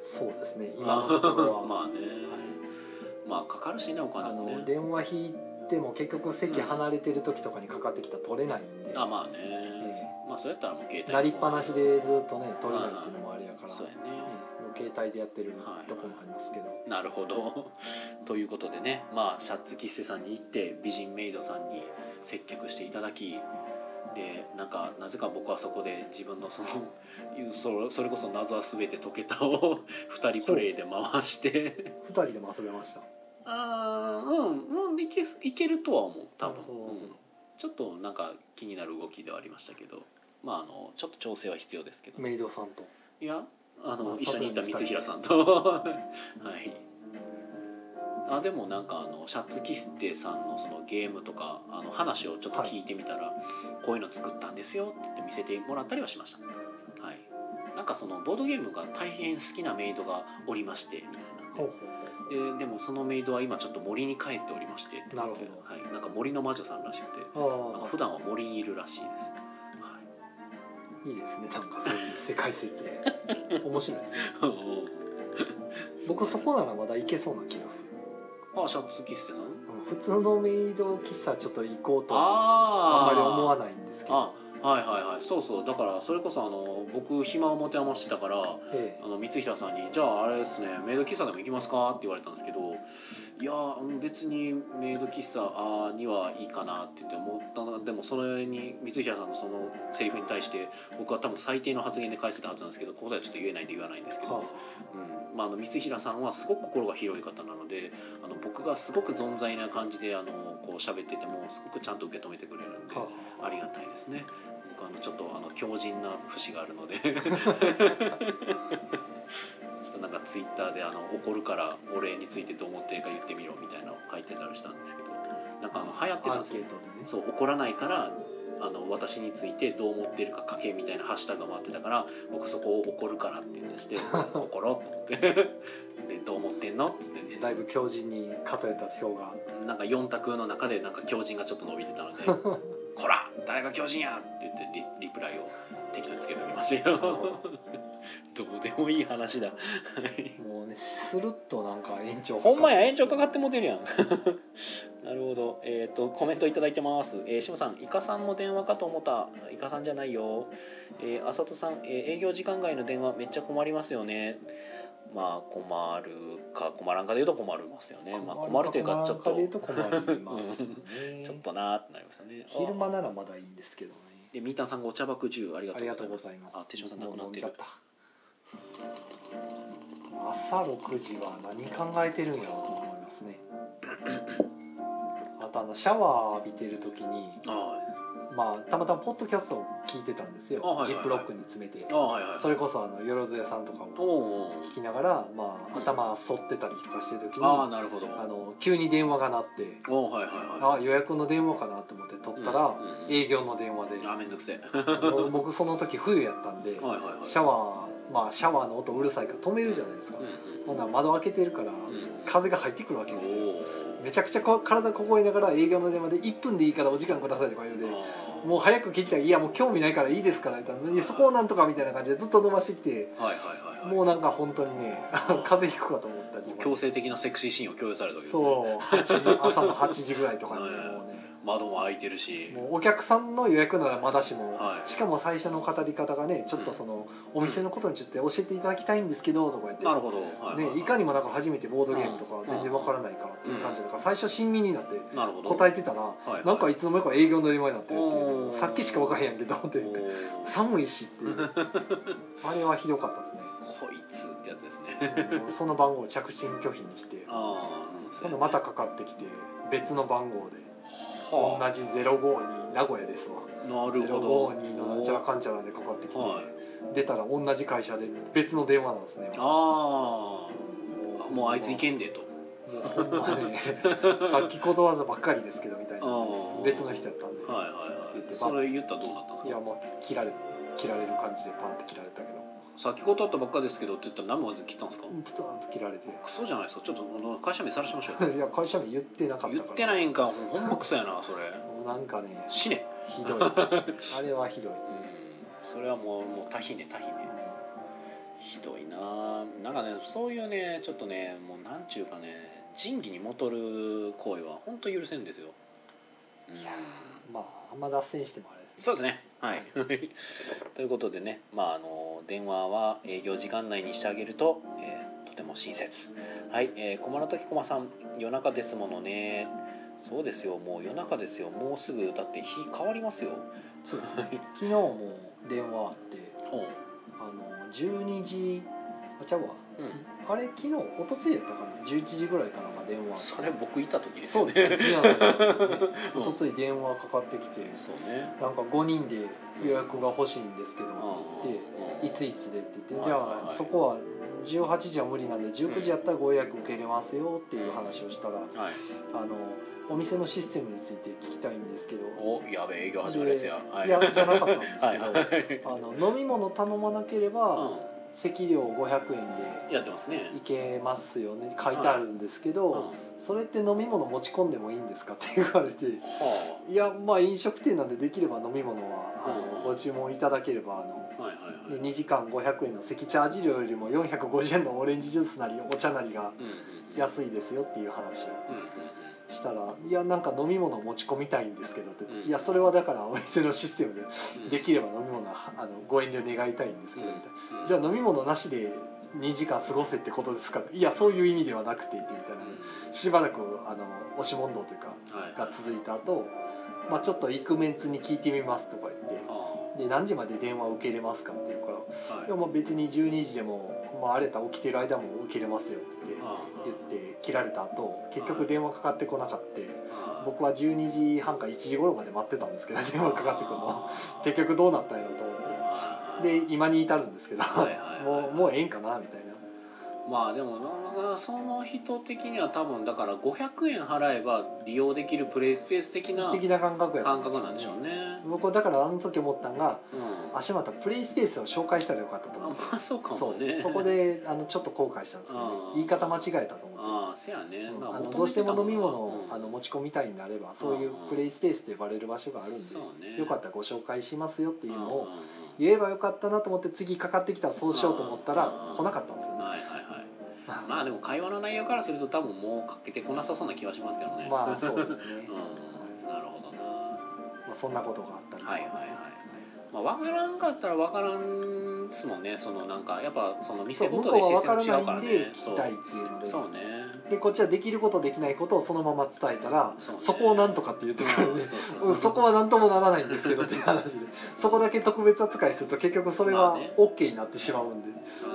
そうですね。(laughs) 今のところは。まあね、まあかかるしねおあ金もね。の電話引いても結局席離れてる時とかにかかってきたら取れないんで、あまあね、えまあそうやったらもう携帯えなりっぱなしでずっとね取れないっていうのもあれやから。そうやね、ええ。もう携帯でやってるはいとこもありますけど、なるほど。(laughs) ということでね。まあシャツ喫茶さんに行って美人メイドさんに接客していただきでなんかなぜか僕はそこで自分のそのそれそれこそ謎は全て解けたを (laughs) 2人プレイで回して。2人でも遊べました。ああうんうんいけいけるとは思う多分、う。ん、ちょっとなんか気になる動きではありましたけど。まああのちょっと調整は必要ですけど。メイドさんと。いやあの、まあ一緒に行った光平さんと。(laughs) はいあでもなんかあのシャツキステさんのそのゲームとかあの話をちょっと聞いてみたら、こういうの作ったんですよって言って見せてもらったりはしました。はい。なんかそのボードゲームが大変好きなメイドがおりましてみたいな。ででもそのメイドは今ちょっと森に帰っておりまして。なるほど。はい、なんか森の魔女さんらしくてあ普段は森にいるらしいです、はい。あいいですね。なんかそういう世界設定 (laughs) 面白いですね。(laughs) 僕そこならまだ行けそうな気がする、あシャツ喫茶さんうん普通のメイド喫茶ちょっと行こうとああんまり思わいないんですけど。あはいはいはい。そうそう。だからそれこそあの僕暇を持て余してたからええ。あの光平さんに「じゃああれですねメイド喫茶でも行きますか?」って言われたんですけど「いやうん別にメイド喫茶にはいいかな」って言って思ったのでもそれに光平さんのそのセリフに対して僕は多分最低の発言で返してたはずなんですけどここではちょっと言えないんで言わないんですけど、はうん。まあ、あの光平さんはすごく心が広い方なのであの僕がすごく存在な感じであのこう喋っててもすごくちゃんと受け止めてくれるんでありがたいですね僕あのちょっとあの強靭な節があるので。(laughs) ちょっとなんかツイッターであの怒るから俺についてどう思ってるか言ってみろみたいなのを書いてたりしたんですけどなんかあの流行ってたんですよ。ね。そう怒らないからあの私についてどう思ってるか書けみたいなハッシュタグが回ってたから僕そこを怒るからっていうのにして (laughs) 怒ろうと思って。でどう思ってんのっつって。だいぶ強靭に偏った票がなんか4択の中でなんか強靭がちょっと伸びてたので「(laughs) こら誰が強靭や!」って言ってリリプライを適当につけておきましたよ。(laughs) どうでもいい話だ。はいもうねスルッとなんか延長ほんまや延長かかってもてるやん。(laughs) なるほど。えっ、とコメントいただいてます。えー、しもさんイカさんの電話かと思った。イカさんじゃないよ。えー、あさとさん、えー営業時間外の電話めっちゃ困りますよねまあ困るか困らんかで言うと困りますよね。まあ困るというかちょっと。ちょっとなーってなりますよね。昼間ならまだいいんですけどね。でミータンさんがお茶爆10ありがとうございます。す。あ手嶋さん亡くなってる。朝6時は何考えてるんやろうと思いますね。あとあのシャワー浴びてる時にあまあたまたまポッドキャストを聞いてたんですよ、あはいはいはい。ジップロックに詰めて。はいはい。それこそあのよろずやさんとかおもお聞きながら、まあ、うん。頭反ってたりとかしてる時にああなるほど。あの急に電話が鳴ってはいはいはあ予約の電話かなと思って取ったら、うんうんうん。営業の電話で。いあめんどくせえ。僕その時冬やったんではいはいはい。シャワーまあシャワーの音うるさいから止めるじゃないですか、うんほんなら窓開けてるから、ん。風が入ってくるわけうんですよ。おめちゃくちゃこ体凍えながら営業の電話で1分でいいからお時間くださいとか言うておもう早く聞きたいいやもう興味ないからいいですからみたいな。いやそこをなんとかみたいな感じでずっと伸ばしてきてはいはいはいはい。もうなんか本当にね風邪ひくかと思ったり強制的なセクシーシーンを共有されたわけですね。そう。8時朝の8時ぐらいとかにもうね窓も開いてるし。もうお客さんの予約ならまだしも、はい。しかも最初の語り方がねちょっとその、お店のことについて教えていただきたいんですけどとか言って。なるほど。はいはいね、いかにもなんか初めてボードゲームとか全然わからないからっていう感じだから最初親身になって答えてたらはいなんかいつの間にか営業の電話になってるっていう。さっきしかわからへんやんけどって寒いしっていう。(laughs) あれはひどかったですね。こいつってやつですね。その番号を着信拒否にして。今度またかかってきて別の番号で同はじ052名古屋ですわ。あなるほど。052のなんちゃらかんちゃらでかかってきてはい。出たら同じ会社で別の電話なんですね。ああもうあいついけんでと。もうほんまねさっきことわざばっかりですけどみたいな。あー。別の人やったんで、はいはいはい。それ言ったらどうなったんですか？いやもう切られ切られる感じでパンって切られたけど先ほどあったばっかですけどって言ったら何も切ったんですか？プツンと切られて。クソじゃないですかちょっとあの会社名さらしましょうよ。(laughs) いや会社名言ってなかったから。言ってないんかほんまクソやなそれ。もうなんかね死ね。ひどい。(laughs) あれはひどい、うん。それはもうもう多ひね多ひね。ひどいな。なんかねそういうねちょっとねもうなんちゅうかね仁義にもとる行為は本当許せんですよ、うん。いやまああんま脱線してもあれそうですね。はい。(laughs) ということでねまああの電話は営業時間内にしてあげると、えーとても親切。はい、えー、駒の時駒さん夜中ですものね。そうですよ。もう夜中ですよ。もうすぐだって日変わりますよ。そう。昨日も電話あってあの12時あちゃうわ。うん。あれ昨日おとついやったかな。11時ぐらいかな電話。それ僕いた時ですよそうですね (laughs) ね宮崎とつい電話かかってきてそうね。なんか5人で予約が欲しいんですけどって言ってうん。いついつでって言ってじゃあそこは18時は無理なんで19時やったらご予約受けれますよっていう話をしたらはい。あのお店のシステムについて聞きたいんですけどおやべえ営業始まるやつやはい。いやじゃなかったんですけど (laughs) あの飲み物頼まなければ席料500円でやってますね。行けますよね。書いてあるんですけど、うん。はそれって飲み物持ち込んでもいいんですか？(laughs) って言われて。あ。いやまあ飲食店なんでできれば飲み物はあのうんご注文いただければあのはいはいはい。2時間500円の席チャージ料よりも450円のオレンジジュースなりお茶なりが安いですよっていう話。をうんうんしたら「いやなんか飲み物持ち込みたいんですけど」って言ってうん。いやそれはだからお店のシステムでうん。できれば飲み物はあのご遠慮願いたいんですけど」みたいな。うん。じゃあ飲み物なしで2時間過ごせってことですかいやそういう意味ではなくてみたいなうん。しばらくあの押し問答というかはい。が続いた後、まあちょっと行くメンツに聞いてみますとか言ってあで何時まで電話受けれますかって言うからいい。やまあ別に12時でも、まあ、あれたら起きてる間も受けれますよってあ言って切られた後結局電話かかってこなかったあ僕は12時半か1時頃まで待ってたんですけど電話かかってくるの。結局どうなったんやろうと思って。で今に至るんですけどもうもうええんかなみたいなまあでもなその人的には多分だから500円払えば利用できるプレイスペース的な的な感覚やった感覚なんでしょうね。僕はだからあの時思ったんがうん。あしまったプレイスペースを紹介したらよかったとあ思って。まあそうかそもね。う。そこであのちょっと後悔したんですけどね。言い方間違えたと思って。ああせやね、うん。まあのどうしても飲み物をうん。あの持ち込みたいんであればそういうプレイスペースと呼ばれる場所があるんでね。よかったらご紹介しますよっていうのを言えばよかったなと思って次かかってきたらそうしようと思ったらうん。来なかったんですよね。はいはいはいまあでも会話の内容からすると多分もうかけてこなさそうな気はしますけどね。まあそうですね。うん。なるほどな。まあそんなことがあったりとかはいはいはい。ですねまあ、分からんかったら分からんっすもんね。そのなんかやっぱその店ごとでシステム違うからね。そうねでこっちはできることできないことをそのまま伝えたらそこをなんとかって言ってくるんでそこは何ともならないんですけどっていう話でそこだけ特別扱いすると結局それは OK になってしまうんで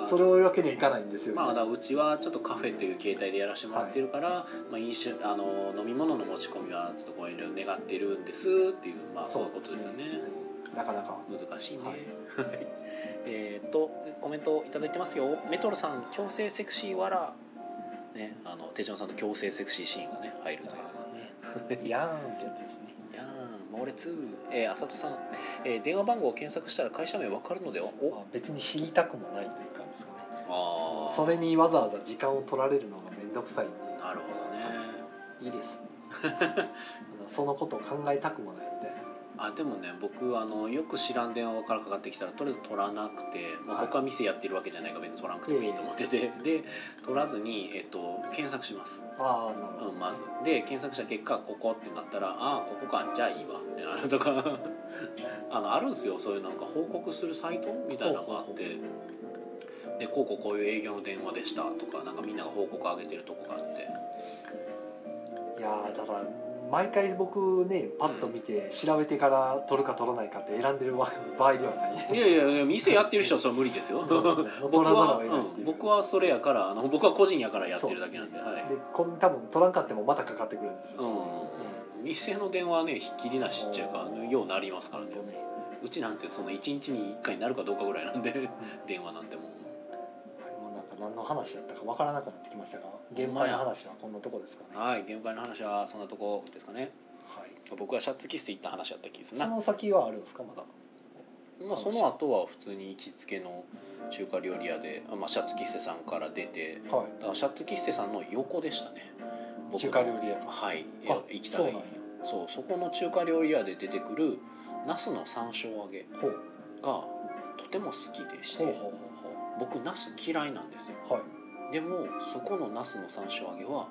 それを言うわけにはいかないんですよ、ね。まあ、だうちはちょっとカフェという形態でやらせてもらってるから、まあ、飲酒あの飲み物の持ち込みはちょっとご遠慮願ってるんですっていう、まあ、そういうことですよね。なかなか。難しいね、はい。(laughs) えーっとコメントいただいてますよ。メトロさん強制セクシーわらねあの手帳さんと強制セクシーシーンがね入るという。ねやーんってやつですね。いやー猛烈えー、あさとさん、えー電話番号を検索したら会社名わかるのでは？お？まあ別に知りたくもないという感じですかね。あー。それにわざわざ時間を取られるのが面倒くさいんで。なるほどね。いいです。(laughs) そのことを考えたくもないあでもね僕あのよく知らん電話からかかってきたらとりあえず取らなくて、まあ、はい。僕は店やってるわけじゃないから別に取らなくてもいいと思ってて、で取らずに、えっと、検索します、ああなるほど、うん、まず。で検索した結果ここってなったらああここか。じゃあいいわ。ってなるとか。あのあるんですよ。そういうなんか報告するサイトみたいなのがあって。でこうこうこういう営業の電話でしたとかなんかみんなが報告上げてるとこがあって。いやーだから毎回僕ねパッと見て調べてから取るか取らないかって選んでるわ場合ではない。いやいやいや店やってる人はそれは無理ですよ。(laughs) 僕は、う。うん、僕はそれやからあの僕は個人やからやってるだけなんではい。で多分取らんかってもまたかかってくるんでしょう。しうん、店の電話はねひっきりなしっちゅうかようなりますからね。うちなんてその1日に1回になるかどうかぐらいなんで (laughs) 電話なんてもう何の話だったかわからなくなってきましたが現場の話はこんなとこですかね。はい現場の話はそんなとこですかね。はい。僕はシャツキスで行った話やった気がするな、その先はあるんですかまだ？まあ、その後は普通に行きつけの中華料理屋で、あまあ、シャツキスさんから出てはだからシャツキスさんの横でしたね。中華料理屋はい。あ行きたい。そうなんや。そうそこの中華料理屋で出てくるナスの山椒揚げいほう。がとても好きでして。ほうほうほ僕ナス嫌いなんですよ。はでもそこのナスの山椒揚げは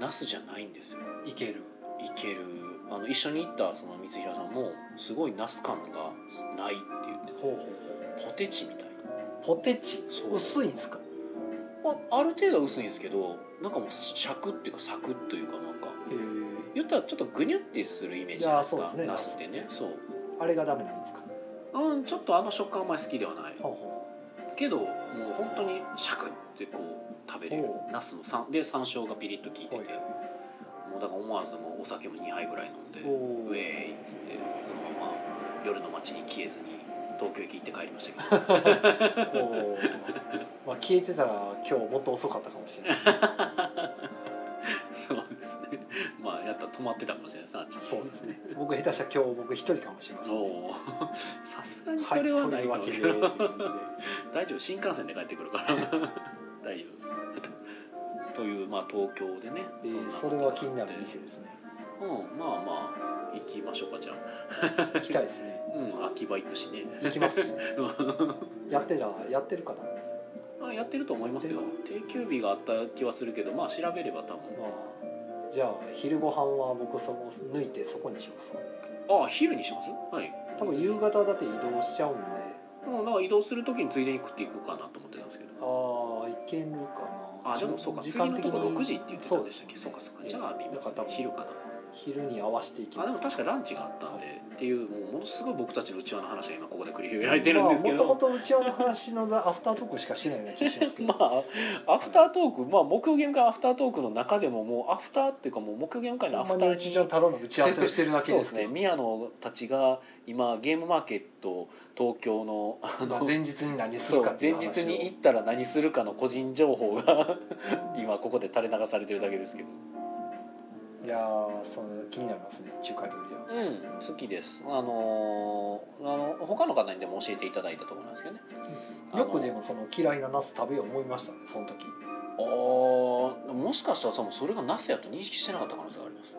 ナスじゃないんですよ。いいける。いける。あの一緒に行ったその光平さんもすごいナス感がないって言ってほうポテチみたい。ポテチ？薄いんですか？なあある程度は薄いんですけどなんかもうシャクっていうかサクッというかなんか。言ったらちょっとグニュってするイメージじゃないですかね。ナスってね。そう。あれがダメなんですか？うんちょっとあの食感あんまり好きではない。ほうほけどもう本当にシャクってこう食べれる。ナスのさんで山椒がピリッと効いてて。はいもうだから思わずもうお酒も2杯ぐらい飲んでウェーイっつってそのまま夜の街に消えずに東京駅行って帰りましたけど。(laughs) まあ消えてたら今日もっと遅かったかもしれない。(laughs) そうですね (laughs) まあやった止まってたかもしれないですねあっちそうですね。僕下手したら今日僕一人かもしれません、おお (laughs) さすがにそれはないと思うけど、(laughs) 大丈夫？新幹線で帰ってくるから。大丈夫ですというまあ東京でねじでんなそれは気になる店ですね。うんまあまあ行きましょうかじゃあ。行きたいですね。うん秋葉行くしね。行きます。しやってらやってるかなあやってると思いますよ。定休日があった気はするけどまあ調べれば多分。まあじゃあ昼ご飯は僕その抜いてそこにします。あ昼にします？はい。多分夕方だって移動しちゃうんで。うんだから移動する時についでに食っていくかなと思ってたんですけど。ああいけるかな。あでもそうか時次のとこ6時って言ってたんでしたっけ？そそううかそうか。ええじゃあ微妙です昼かな昼に合わせていきます。あでも確かランチがあったんでっていうもうものすごい僕たちの内輪の話が今ここで繰り広げられてるんですけど、もともとうちわの話のザアフタートークしかしてないような気がしますけど。(laughs) まあアフタートークまあ木曜ゲーム会アフタートークの中でももうアフターっていうかもう木曜ゲーム会のアフターにうちのただの打ち合わせをしてるだけそうですね。宮野たちが今ゲームマーケット東京のあのまあ前日に何するかってい前う話を。日に行ったら何するかの個人情報が (laughs) 今ここで垂れ流されてるだけですけどいやーその気になりますね中華料理は。うん好きです。あのーあの他の方にでも教えていただいたところなんですけどね。よくでもその嫌いなナス食べよう思いましたねその時。あーもしかしたらそれがナスやと認識してなかった可能性があります。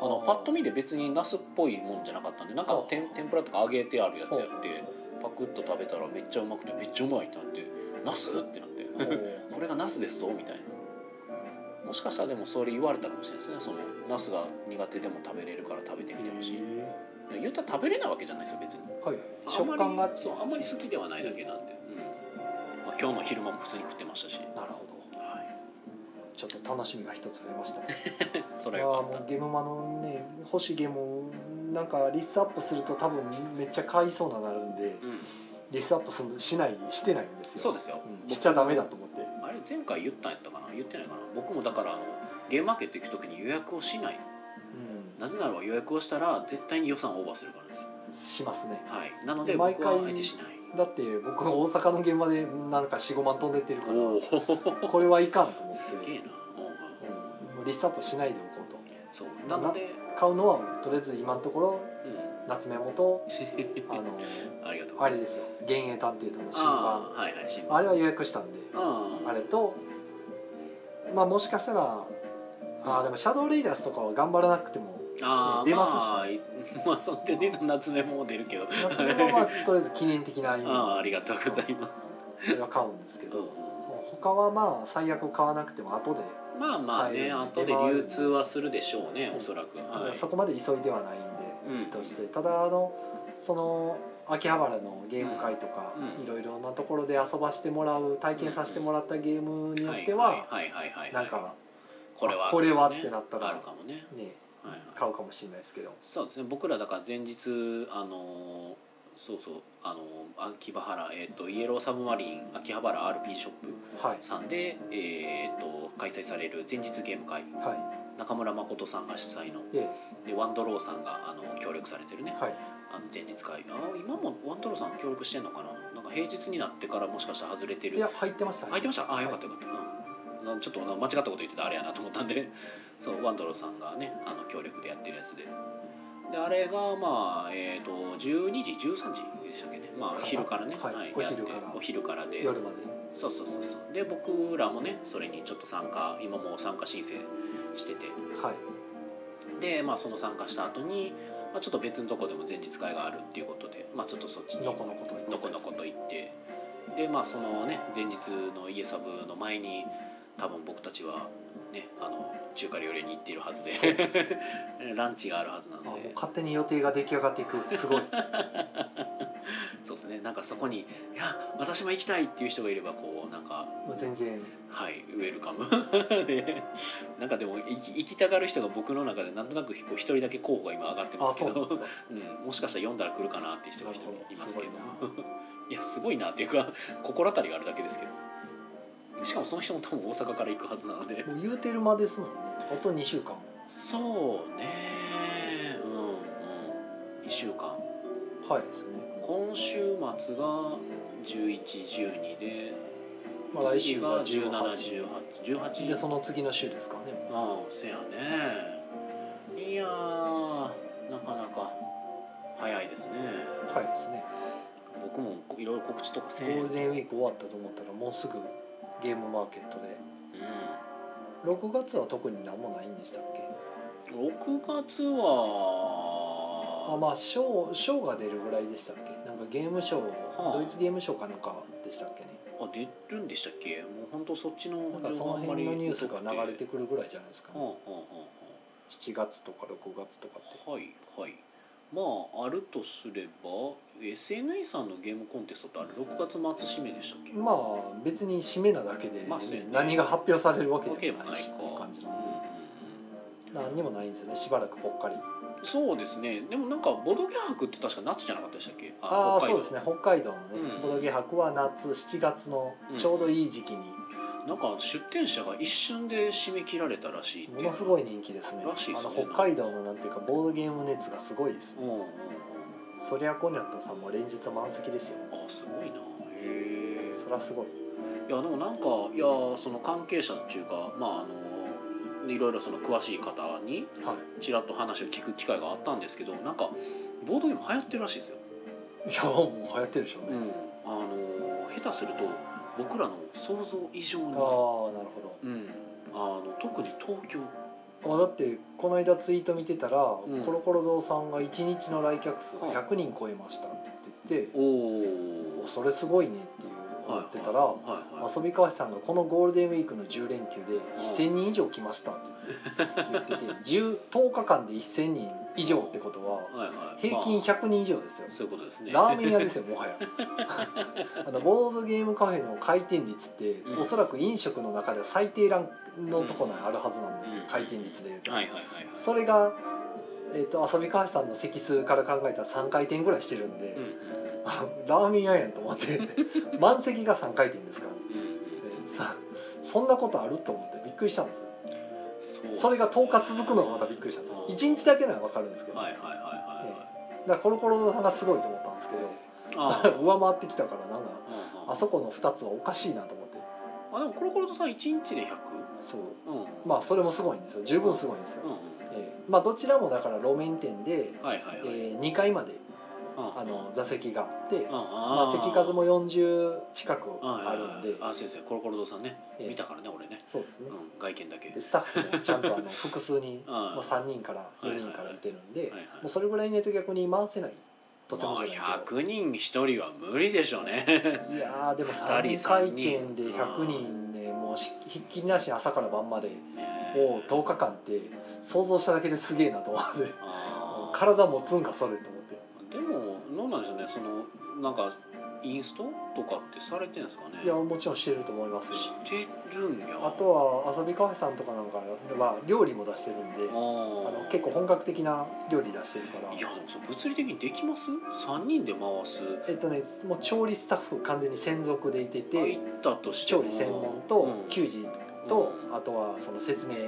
あのパッと見で別にナスっぽいもんじゃなかったんでなんか天天ぷらとか揚げてあるやつやっほてパクッと食べたらめっちゃうまくてめっちゃうまいってなってナスってなって (laughs) これがナスですと？みたいなもしかしたらでもそれ言われたかもしれないですね。そのナスが苦手でも食べれるから食べてみてほしい。言ったら食べれないわけじゃないですよ別に。はい。食感がそうあんまり好きではないだけなんで、うん。まあ、今日の昼間も普通に食ってましたし、なるほど。はい、ちょっと楽しみが一つ増えましたね。(laughs) それはゲームマのね欲しいゲームなんかリストアップすると多分めっちゃ買いそうななるんでうん。リストアップするしないしてないんですよ。そうですよ、うん。しちゃダメだと思って。あれ前回言ったんやったかな？言ってないかな？僕もだからあのゲームマーケット行く時に予約をしない。うん。なぜならば予約をしたら絶対に予算オーバーするからです。よしますね。はい。なので毎僕は回あえてしない。だって僕大阪の現場でなんか45万飛んでってるからこれはいかんと思って。すげえな。うん。リストアップしないでおこうと。そう。なので、買うのはとりあえず今のところうん、夏メモとあのありがとうあれですよ「幻影探偵団」の新あ版ーはいはい新聞あれは予約したんでああれとまあもしかしたらあーでもシャドウレイダースとかは頑張らなくてもあー出ますし。まあ、(laughs) まあ、その点で言うと夏目も出るけど。夏メモはまあとりあえず記念的な意味 (laughs) ああありがとうございます、それは買うんですけどうんもう他はまあ最悪買わなくても後で、まあまあね後で流通はするでしょうねおそらく。はい。そこまで急いではないんうん。でとしてただあのその秋葉原のゲーム会とか、うん。いろいろなところで遊ばしてもらう体験させてもらったゲームによっては、はいはいはいはいなんかこれはこれはねってなったらあるかもね、ね。はいはい、買うかもしれないですけど。そうですね。僕らだから前日あのそうそうあの秋葉原、えー、とイエローサブマリン秋葉原 RP ショップはい。さんで、えー、と開催される前日ゲーム会。は中村誠さんが主催の。いででワンドローさんがあの協力されてるね、はい。あの前日会。あ今もワンドローさん協力してんのかな？なんか平日になってからもしかしたら外れてる。いや入ってました。入ってました？あよかったよかった、うん。なちょっとな間違ったこと言ってたらあれやなと思ったん。でそうワンドローさんがねあの協力でやってるやつで。であれがまあえっ、と12時13時でしたっけね。まあ昼からね、はい。やってお昼から。お昼からで。夜まで。そうそうそうそう。で僕らもねそれにちょっと参加今もう参加申請してて。はい。でまあその参加した後に、まあ、ちょっと別のとこでも前日会があるっていうことでまあちょっとそっちにのこのこと言って。のこのこと行って。でまあそのね前日の家サブの前に多分僕たちはねあの中華料理に行っているはずで (laughs) ランチがあるはずなので。勝手に予定が出来上がっていく。(laughs) すごい。そうですね。なんかそこに「いや私も行きたい」っていう人がいればこうなんか全然。はいウェルカム。(laughs) でなんかでも行き行きたがる人が僕の中でなんとなくこう一人だけ候補が今上がってまあすけど。そうなんですか。うん、もしかしたら読んだら来るかなっていう人が一人いますけど。いやすごいなっていうか心当たりがあるだけですけどしかもその人も多分大阪から行くはずなので。もう言うてる間ですもんね。あと2週間。そうね。うんうん。2週間。はいですね。今週末が1112で、まあ、来週が1718でその次の週ですかね。ああせやね。いやなかなか早いですね。早いですね。僕もいろいろ告知とかせゴールデンウィーク終わったと思ったらもうすぐゲームマーケットで。6月は特に何もないんでしたっけ？6月あはまあ賞賞が出るぐらいでしたっけ？なんかゲームショー、あ。ドイツゲームショーかなんかでしたっけね？あ出るんでしたっけ？もう本当そっちのなんかその辺のニュースが流れてくるぐらいじゃないですか、はあはね、あは7月とか6月とかって。あはいはいまああるとすれば SNE さんのゲームコンテストってあれ6月末締めでしたっけ？まあ別に締めなだけで、まあそうやね。何が発表されるわけでもないしっていう感じなんで何にもないんですよね。しばらくぽっかり。うんそうですね。でもなんかボドゲ博って確か夏じゃなかったでしたっけ？ああ北海道。そうですね。北海道のね、うん。ボドゲ博は夏7月のちょうどいい時期になんか出店者が一瞬で締め切られたらしいものすごい人気ですね。らしいですね。あの北海道のなんていうかボードゲーム熱がすごいですね。うんうんうん。そりゃコニャットさんも連日満席ですよあすごいな。へえ。そりゃすごい。いやでもなんかいやその関係者っていうかまああのいろいろその詳しい方にはい。ちらっと話を聞く機会があったんですけどなんかボードゲーム流行ってるらしいですよ、いやもう流行ってるでしょうね、うん、あの下手すると僕らの想像以上にああなるほうん、あの特に東京。どあだってこの間ツイート見てたら、ん。コロコロ堂さんが1日の来客数が100人超えましたって言ってて、おおおそれすごいねっていう言ってたら、はいはい。遊びかわしさんがこのゴールデンウィークの10連休で1000人以上来ましたって言ってて 10, 10日間で1000人以上ってことは平均ま100人以上ですよ。あ、そういうことですね。ラーメン屋ですよもはや。(laughs) あのボードゲームカフェの回転率って、うん。おそらく飲食の中では最低ランクのところにあるはずなんですよ、うん。回転率でいうと、それが、えー、と遊びカフェさんの席数から考えたら3回転ぐらいしてるんで、ラーメン屋やんと思って。(laughs) 満席が3回転ですから、ねうんうん。でさそんなことあると思ってびっくりしたんですよそれが10日続くのがまたびっくりしたんですよ。1日だけなら分かるんですけど、はいはいはいはいはい。だからコロコロさんがすごいと思ったんですけど。上回ってきたからなんかああそこの2つはおかしいなと思って。あでもコロコロとさん1日で 100? そう。うん。まあそれもすごいんですよ。十分すごいんですよ、うんうん。ええ。まあどちらもだから路面店で、はいはいはい、え2階までうんあの座席があって、うん。まあ、席数も40近くあるんで、あ先生コロコロ堂さんね、ええ。見たからね俺ね、そうですね。うん、外見だけ。でスタッフもちゃんとあの複数人 (laughs) うん。もう3人から4人からいてるんで、もうそれぐらいねと逆に回せない。とてもまあじゃないけど。100人1人は無理でしょうね。いやーでも二人3回転で100人ねもうしひっきりなしに朝から晩まで。え。を10日間って想像しただけですげえなと思って。体持つんかそれと思って。でもどうなんでしょうねそのなんかインストとかってされてるんですかね？いやもちろんしてると思いますよ。してるんや。あとは遊びカフェさんとかなんかは料理も出してるんでああのー結構本格的な料理出してるから。いやでもそれ物理的にできます？3人で回す。えっとねもう調理スタッフ完全に専属でいてて入ったとしても。調理専門とうん。給仕と、うん。あとはその説明で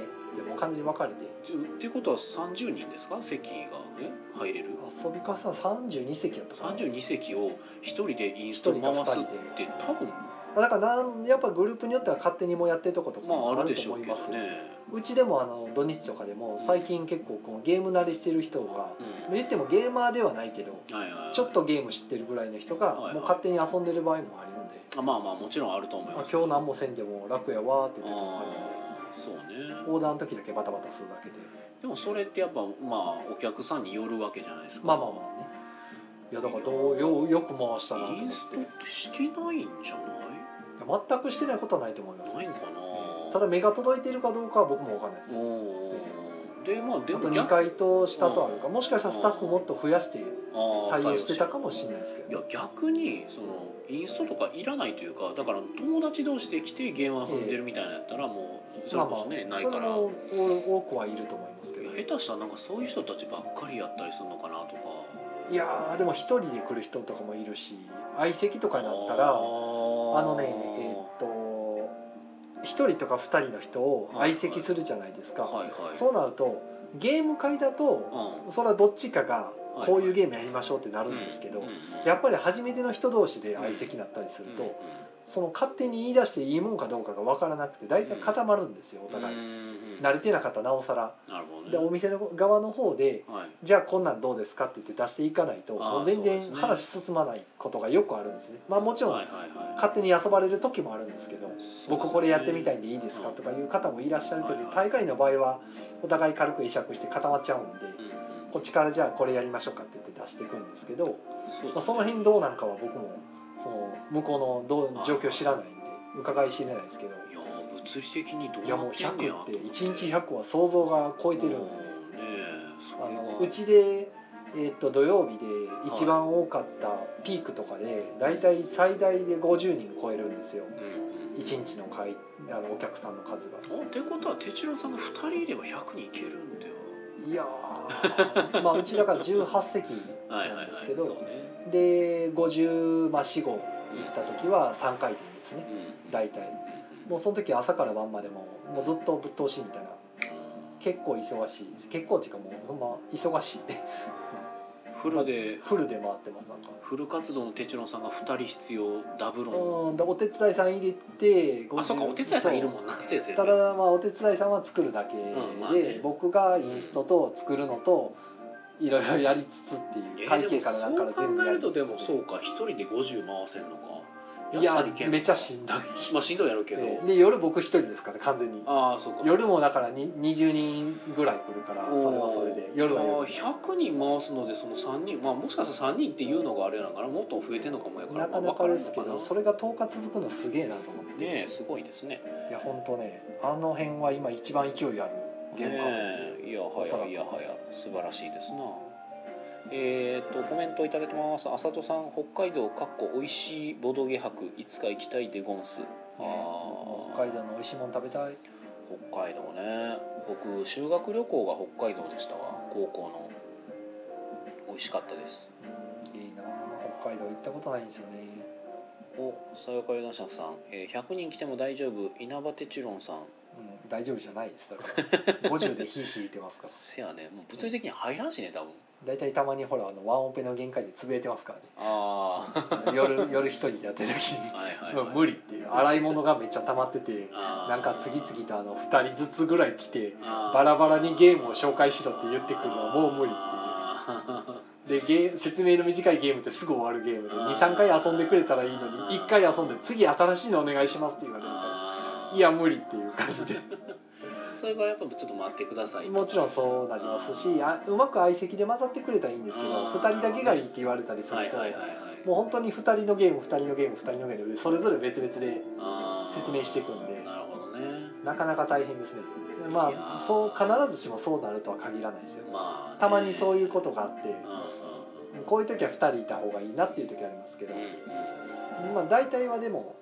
もう完全に分かれて。ってことは30人ですか？席がえ入れる。遊びカフェさん32席やったかな。32席を1人でインスト回すって多分。だからなんやっぱグループによっては勝手にもうやってるとことかまあもあると思いますね。うちでもあの土日とかでも最近結構このゲーム慣れしてる人がうん。言ってもゲーマーではないけどはいはいはい。ちょっとゲーム知ってるぐらいの人がはいはい。もう勝手に遊んでる場合もあるので、あまあまあもちろんあると思います。今日何もせんでも楽やわーって言ってるのがあるので。そうね。オーダーの時だけバタバタするだけででもそれってやっぱまあお客さんによるわけじゃないですか。まあまあまあね。いやだからどうよよく回したなと思って。インストってしてないんじゃない？全くしてないことはないと思います。ないんかな。ただ目が届いているかどうかは僕も分かんないです。おーでまあであと2も逆階と下とあるか。もしかしたらスタッフもっと増やして対応してたかもしれないですけいやど逆にそのインストとかいらないというかだから友達同士で来てゲーム遊んでるみたいなやったらもうそれこそね、ないから。多くはいると思いますけど下手したらなんかそういう人たちばっかりやったりするのかなとか。いやーでも一人で来る人とかもいるし相席とかになったらああのねえー1人とか2人の人を相席するじゃないですか、はいはい。はいはい、そうなるとゲーム会だと、うん、それはどっちかがこういうゲームやりましょうってなるんですけど、はいはい、やっぱり初めての人同士で相席になったりすると、うん、その勝手に言い出していいもんかどうかが分からなくて大体固まるんですよお互い。慣れてなかったらなおさら。なるほどね。でお店の側の方ではい。じゃあこんなんどうですかって言って出していかないともう全然話進まないことがよくあるんですね。まあもちろんはいはいはい。勝手に遊ばれる時もあるんですけど僕これやってみたいんでいいですかうんとかいう方もいらっしゃるけどはいはい大概の場合はお互い軽く会釈して固まっちゃうんでうんうんこっちからじゃあこれやりましょうかって言って出していくんですけど、そまあ、その辺どうなんかは僕もその向こうのどう状況知らないんで伺い知れないですけど物理的にどういやもうなってんねや100って1日100は想像が超えてるんであのうちで、えー、と土曜日で一番多かったピークとかで大体最大で50人超えるんですよ。うんうん。1日の会あのお客さんの数が。あってことは哲郎さんが2人いれば100人いけるんだよ。いやー。(laughs) まあうちだから18席はいはいはいなんですけど、そうね。で50まあ45行った時は3回転ですね。うん。大体もうその時朝から晩までももうずっとぶっ通しみたいな。結構忙しい。結構っていうかもうほんま忙しい。フルで (laughs) フルで回ってますなんか。フル活動の哲郎さんが2人必要ダブルのうんでお手伝いさん入れてあそうかお手伝いさんいるもんな。せいせいせいただまあお手伝いさんは作るだけで、うんまあね。僕がインストと作るのといろいろやりつつっていう会計からなんから全部やりつつそう考えるとでもそうか1人で50回せんのかいやめちゃしんどい、まあしんどいやろうけど、ええ。で夜僕一人ですから完全に。ああそうか。夜もだからに20人ぐらい来るからそれはそれで。夜はあ夜ー100人回すのでその3人。まあもしかしたら3人っていうのがあれなのかな。もっと増えてんのかもやから。なかなかですけどそれれが10日続くのすげえなと思って、ねえすごいですね。いや本当ね。あの辺は今一番勢いある現場ですよ、ねえ。いやはやい。やはや素晴らしいですなえー、とコメントいただいてます。あさとさん北海道かっこ美味しいボドゲ博いつか行きたいでゴンス。あー。北海道の美味しいもん食べたい。北海道ね。僕修学旅行が北海道でしたわ。高校の。美味しかったです。うんいいな。北海道行ったことないんですよね。おさよかり男爵さん、えー100人来ても大丈夫。稲葉哲郎さん。うん大丈夫じゃないです。だから50でヒーヒー言ってますから。(laughs) せやね。もう物理的に入らんしね多分大体たまにほらあのワンオペの限界でつぶやいてますからね。あ夜夜一人でやってる時に。無理っていう。洗い物がめっちゃ溜まっててなんか次々とあの2人ずつぐらい来てバラバラにゲームを紹介しろって言ってくるのはもう無理ってあいう。でゲー説明の短いゲームってすぐ終わるゲームであー。23回遊んでくれたらいいのに1回遊んで次新しいのお願いしますって言われるかあら。いや無理っていう感じでそれはやっぱちょっと待ってくださいもちろんそうなりますしあうまく相席で混ざってくれたらいいんですけどあー2人だけがいいって言われたりするとはいはいはいはいもう本当に2人のゲーム2人のゲーム2人のゲームでそれぞれ別々で説明していくんでなるほどね。なかなか大変ですね。まあそう必ずしもそうなるとは限らないですよ。まあね、たまにそういうことがあってうんうんこういう時は2人いた方がいいなっていう時ありますけどうんうんうん。まあ大体はでも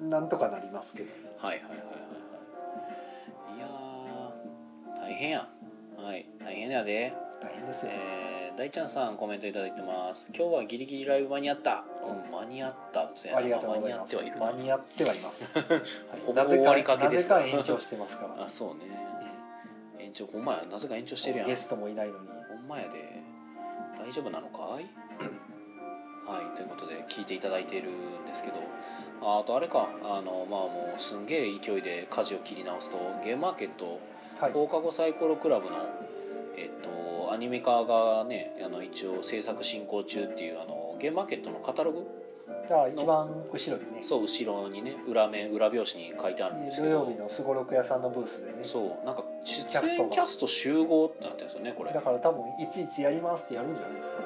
なんとかなりますけど。ねはいはいはい大変や。はい。大変やで。大変ですよ。えー大ちゃんさんコメントいただいてます。今日はギリギリライブ間に合った。うん。間に合った。そうやな。ありがとうござい間に合ますってはいる間に合ってはいます、(laughs) ほぼ終わりかけですか。らか延長してますから。(laughs) あそうね。延長ほんまや。なぜか延長してるやん。ゲストもいないのに。ほんまやで。大丈夫なのかい？(laughs) はい。ということで聞いていただいているんですけど。ああとあれか。あのまあもうすんげえ勢いで舵を切り直すとゲームマーケットはい。放課後サイコロクラブのえっとアニメ化がねあの一応制作進行中っていうあのゲームマーケットのカタログ？じゃあ一番後ろにね。そう後ろにね裏面裏表紙に書いてあるんです土けど。曜日のすごろく屋さんのブースでね。そうなんか出キャストが。演キャスト集合ってなってるんですよねこれ。だから多分いついつやりますってやるんじゃないですか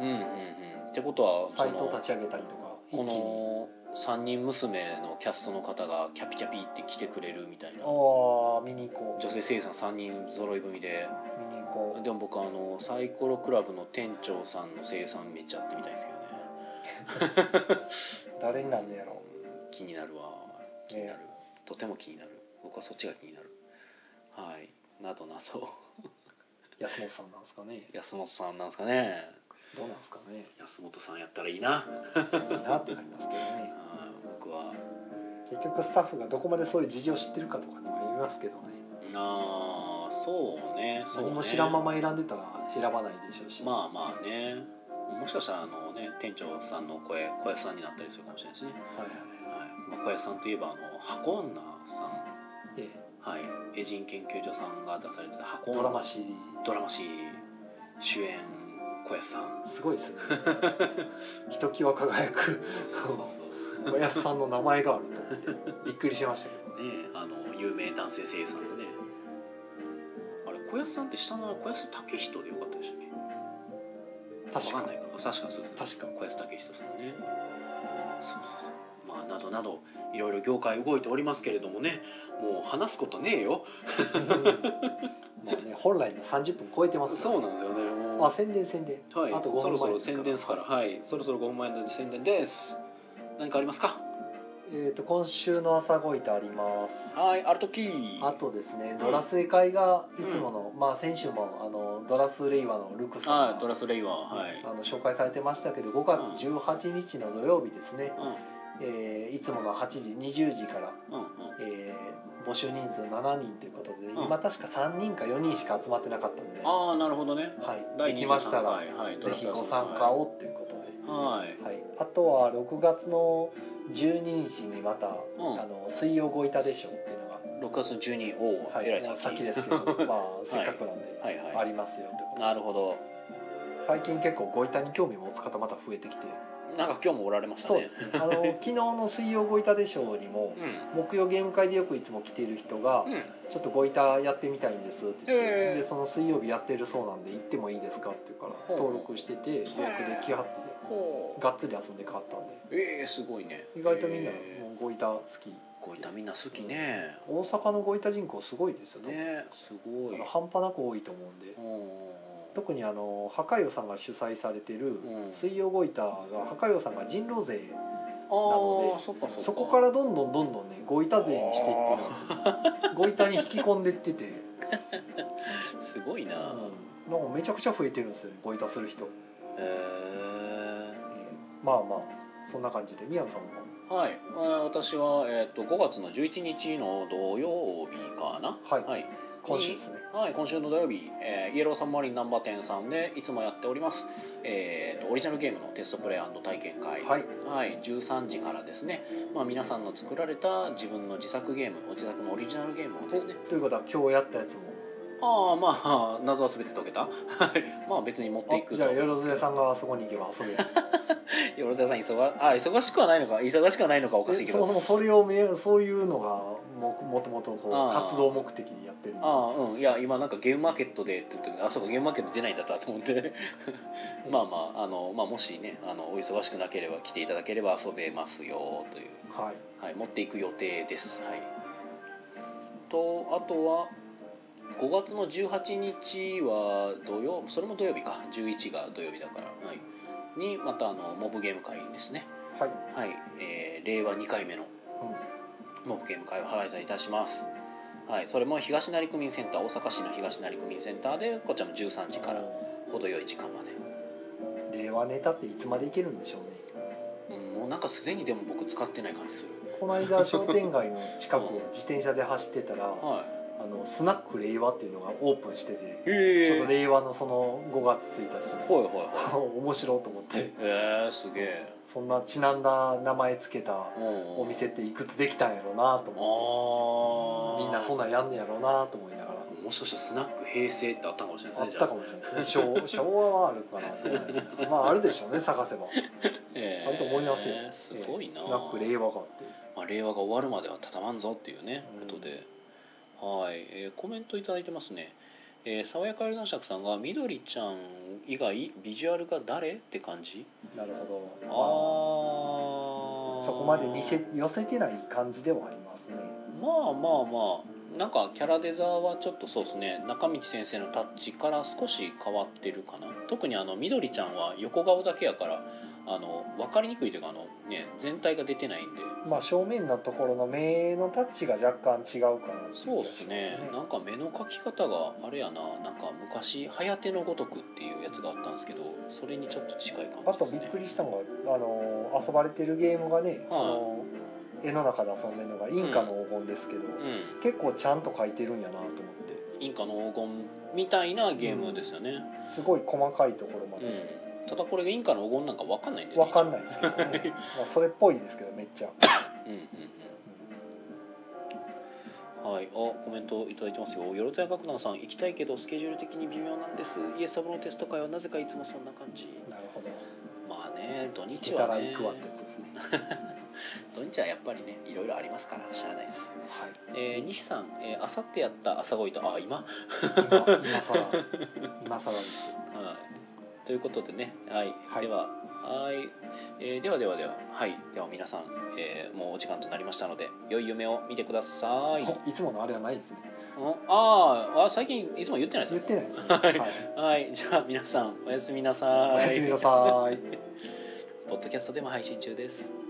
うんうんうん。ってことはそサイトをの立ち上げたりとかこに。の3人娘のキャストの方がキャピキャピって来てくれるみたいな。ああ見に行こう。女性声優さん3人揃い踏みで。見に行こう。でも僕あのサイコロクラブの店長さんの声優さんめっちゃ会ってみたいですけどね。(laughs) 誰になんねやろ。気になるわ。気になる、とても気になる。僕はそっちが気になる。はい。などなど。安本さんなんですかね。安本さんなんですかねどうなんですかね。安本さんやったらいいな、いいなってなりますけどね。はい僕は結局スタッフがどこまでそういう事情を知ってるかとかにもよりますけどね。ああそうねそうね。何も知らんまま選んでたら選ばないでしょうし、まあまあね。もしかしたらあのね店長さんの声小安さんになったりするかもしれないですね、はいはいはい。まあ、小安さんといえばあの箱女さん。えはい。エジン研究所さんが出されてた箱ドラマ CD ドラマ C 主演小安さん。すごいですね。(laughs) ひときわ輝く。そうそうそう小安さんの名前があると思ってびっくりしましたけど。ねあの有名男性声優さんでね。あれ小安さんって下の小安武人でよかったでしたっけ？確か。わかんないか確かそうです確か。小安武人さんね。そうそうそうまあなどなどいろいろ業界動いておりますけれどもねもう話すことねえよ。まあね本来の30分超えてますから。そうなんですよね。もう。あ宣伝宣伝。はいあと5分そろそろ宣伝ですから。はいそろそろ5分前の宣伝です。何かありますか？えっ、と今週の朝ごいてあります。はいあるときあとですねドラスエ会がいつもの、まあ先週もあのドラスレイワのルクさんドラスレイワーはい。あの紹介されてましたけど5月18日の土曜日ですね、うんえーいつもの8時20時から、うんうん。えー募集人数7人ということで、ん。今確か3人か4人しか集まってなかったんで、はああなるほどね。い、第できましたら、23回はい。ぜひご参加をっていうことで、はい。はい、あとは6月の12日にまた、ん。あの水曜ごいたでしょっていうのが。6月の12おお、はい、えらい先先ですけど、(laughs) まあせっかくなんで、はいはい。ありますよってことで。なるほど。最近結構ごいたに興味持つ方また増えてきて、なんか今日もおられましたね。そうですね。あの昨日の水曜ごいたでしょにもうん。木曜ゲーム会でよくいつも来ている人が、うん。ちょっとごいたやってみたいんですって言って、へえ。でその水曜日やってるそうなんで行ってもいいですかって言うから登録してて予約で来はってほがっつり遊んで買ったんで。ええすごいね。意外とみんなもえ。うごいた好き。ーごいたみんな好きね。大阪のごいた人口すごいですよね。ねすごい。半端なく多いと思うんで。うん特にあの破壊王さんが主催されてるうん。水曜ごいたが破壊王さんが人狼勢あのであそこからどんどんどんどんねごいた勢にしていってるんですよごいた (laughs) に引き込んでってて、(laughs) すごいな、うん、なんかめちゃくちゃ増えてるんですよねごいたする人、へえまあまあそんな感じで。宮野さんもはい、まあ、私は、えー、と5月の11日の土曜日かな。はい、はい、今週ですね。はい、今週の土曜日、えーイエローサンマリンナンバー店さんでいつもやっております、えーとオリジナルゲームのテストプレイ体験会、はい。はい、13時からですね、まあ、皆さんの作られた自分の自作ゲームお自作のオリジナルゲームをですね。おということは今日やったやつもああまあ謎は全て解けた。(laughs) はい。まあ別に持っていくと。あじゃあよろずれさんがそこに行けば遊べる (laughs) よろずやさん忙あ忙しくはないのか忙しくはないのかおかしいえけど。そもそもそれをめそういうのがももともとこう活動目的にやってるああうん。いや今なんかゲームマーケットでって言っててあそうかゲームマーケット出ないんだったと思って。(laughs) まあまああの、まあ、もしねあのお忙しくなければ来ていただければ遊べますよという、はい。はい、持っていく予定です。はい。とあとは5月の18日は土曜それも土曜日か。11が土曜日だから、はい、にまたあのモブゲーム会ですね。はい、はい、えー令和2回目のうん。モブゲーム会を開催いたします。はい、それも東成区民センター大阪市の東成区民センターでこちらも13時から程よい時間まで、令和ネタっていつまでいけるんでしょうね。うん、もうなんかすでにでも僕使ってない感じする。この間商店街の近くを自転車で走ってたら (laughs) はあのスナック令和っていうのがオープンしてていちょへっと令和のその5月1日ほいほいほい。(laughs) 面白いと思って。へえすげえ。そんなちなんだ名前つけたおお店っていくつできたんやろうなと思って。ああみんなそんなんやんねやろうなと思いながら。もしかしたらスナック平成ってあったかもしれないあですねったかもしれない。ですね昭昭和はあるかな (laughs) まああるでしょうね探せば。(laughs) えあると思いますよ。すごいな、スナック令和があって。まあ、令和が終わるまではたたまんぞっていうね、うん。ことではい、えーコメントいただいてますね。えー爽やかエル男爵さんが「みどりちゃん以外ビジュアルが誰?」って感じ。なるほああどそこまで似せ寄せてない感じではありますね。まあまあまあなんかキャラデザーはちょっとそうですね。中道先生のタッチから少し変わってるかな。特にあのみどりちゃんは横顔だけやからあの分かりにくいというかあの、ね、全体が出てないんで。まあ正面のところの目のタッチが若干違うかなそうっ気がしますね。なんか目の描き方があれやな。なんか昔「はてのごとく」っていうやつがあったんですけどそれにちょっと近い感あじですね。とびっくりしたのがあの遊ばれてるゲームがね、その絵の中で遊んでるのがインカの黄金ですけど、うん。結構ちゃんと描いてるんやなと思って。インカの黄金みたいなゲームですよね、すごい細かいところまうん。でただこれがインカの黄金なんか分かんないんだよねわかんないですけどねまあそれっぽいですけどめっちゃ、うんうんうんはい、あコメントいただいてますよ。よろずや楽団さん、行きたいけどスケジュール的に微妙なんです。イエスサブのテスト会はなぜかいつもそんな感じ。なるほどまあね、土行日はね (laughs) 土日はやっぱりね、いろいろありますから、しゃあないです。はいえー、西さん、えー、あさってやった朝ごいと、あ、今？は今今更今更です (laughs) い。ということでね、はい、はい。では、はい、えーではではでは、はい、では皆さん、えーもうお時間となりましたので、良い夢を見てください。お (laughs) いつものあれはないですね。うん。あーあ、最近いつも言ってないですよ言ってないですね。はい。はい、じゃあ皆さんおやすみなさい。おやすみなさい。(laughs) ポッドキャストでも配信中です。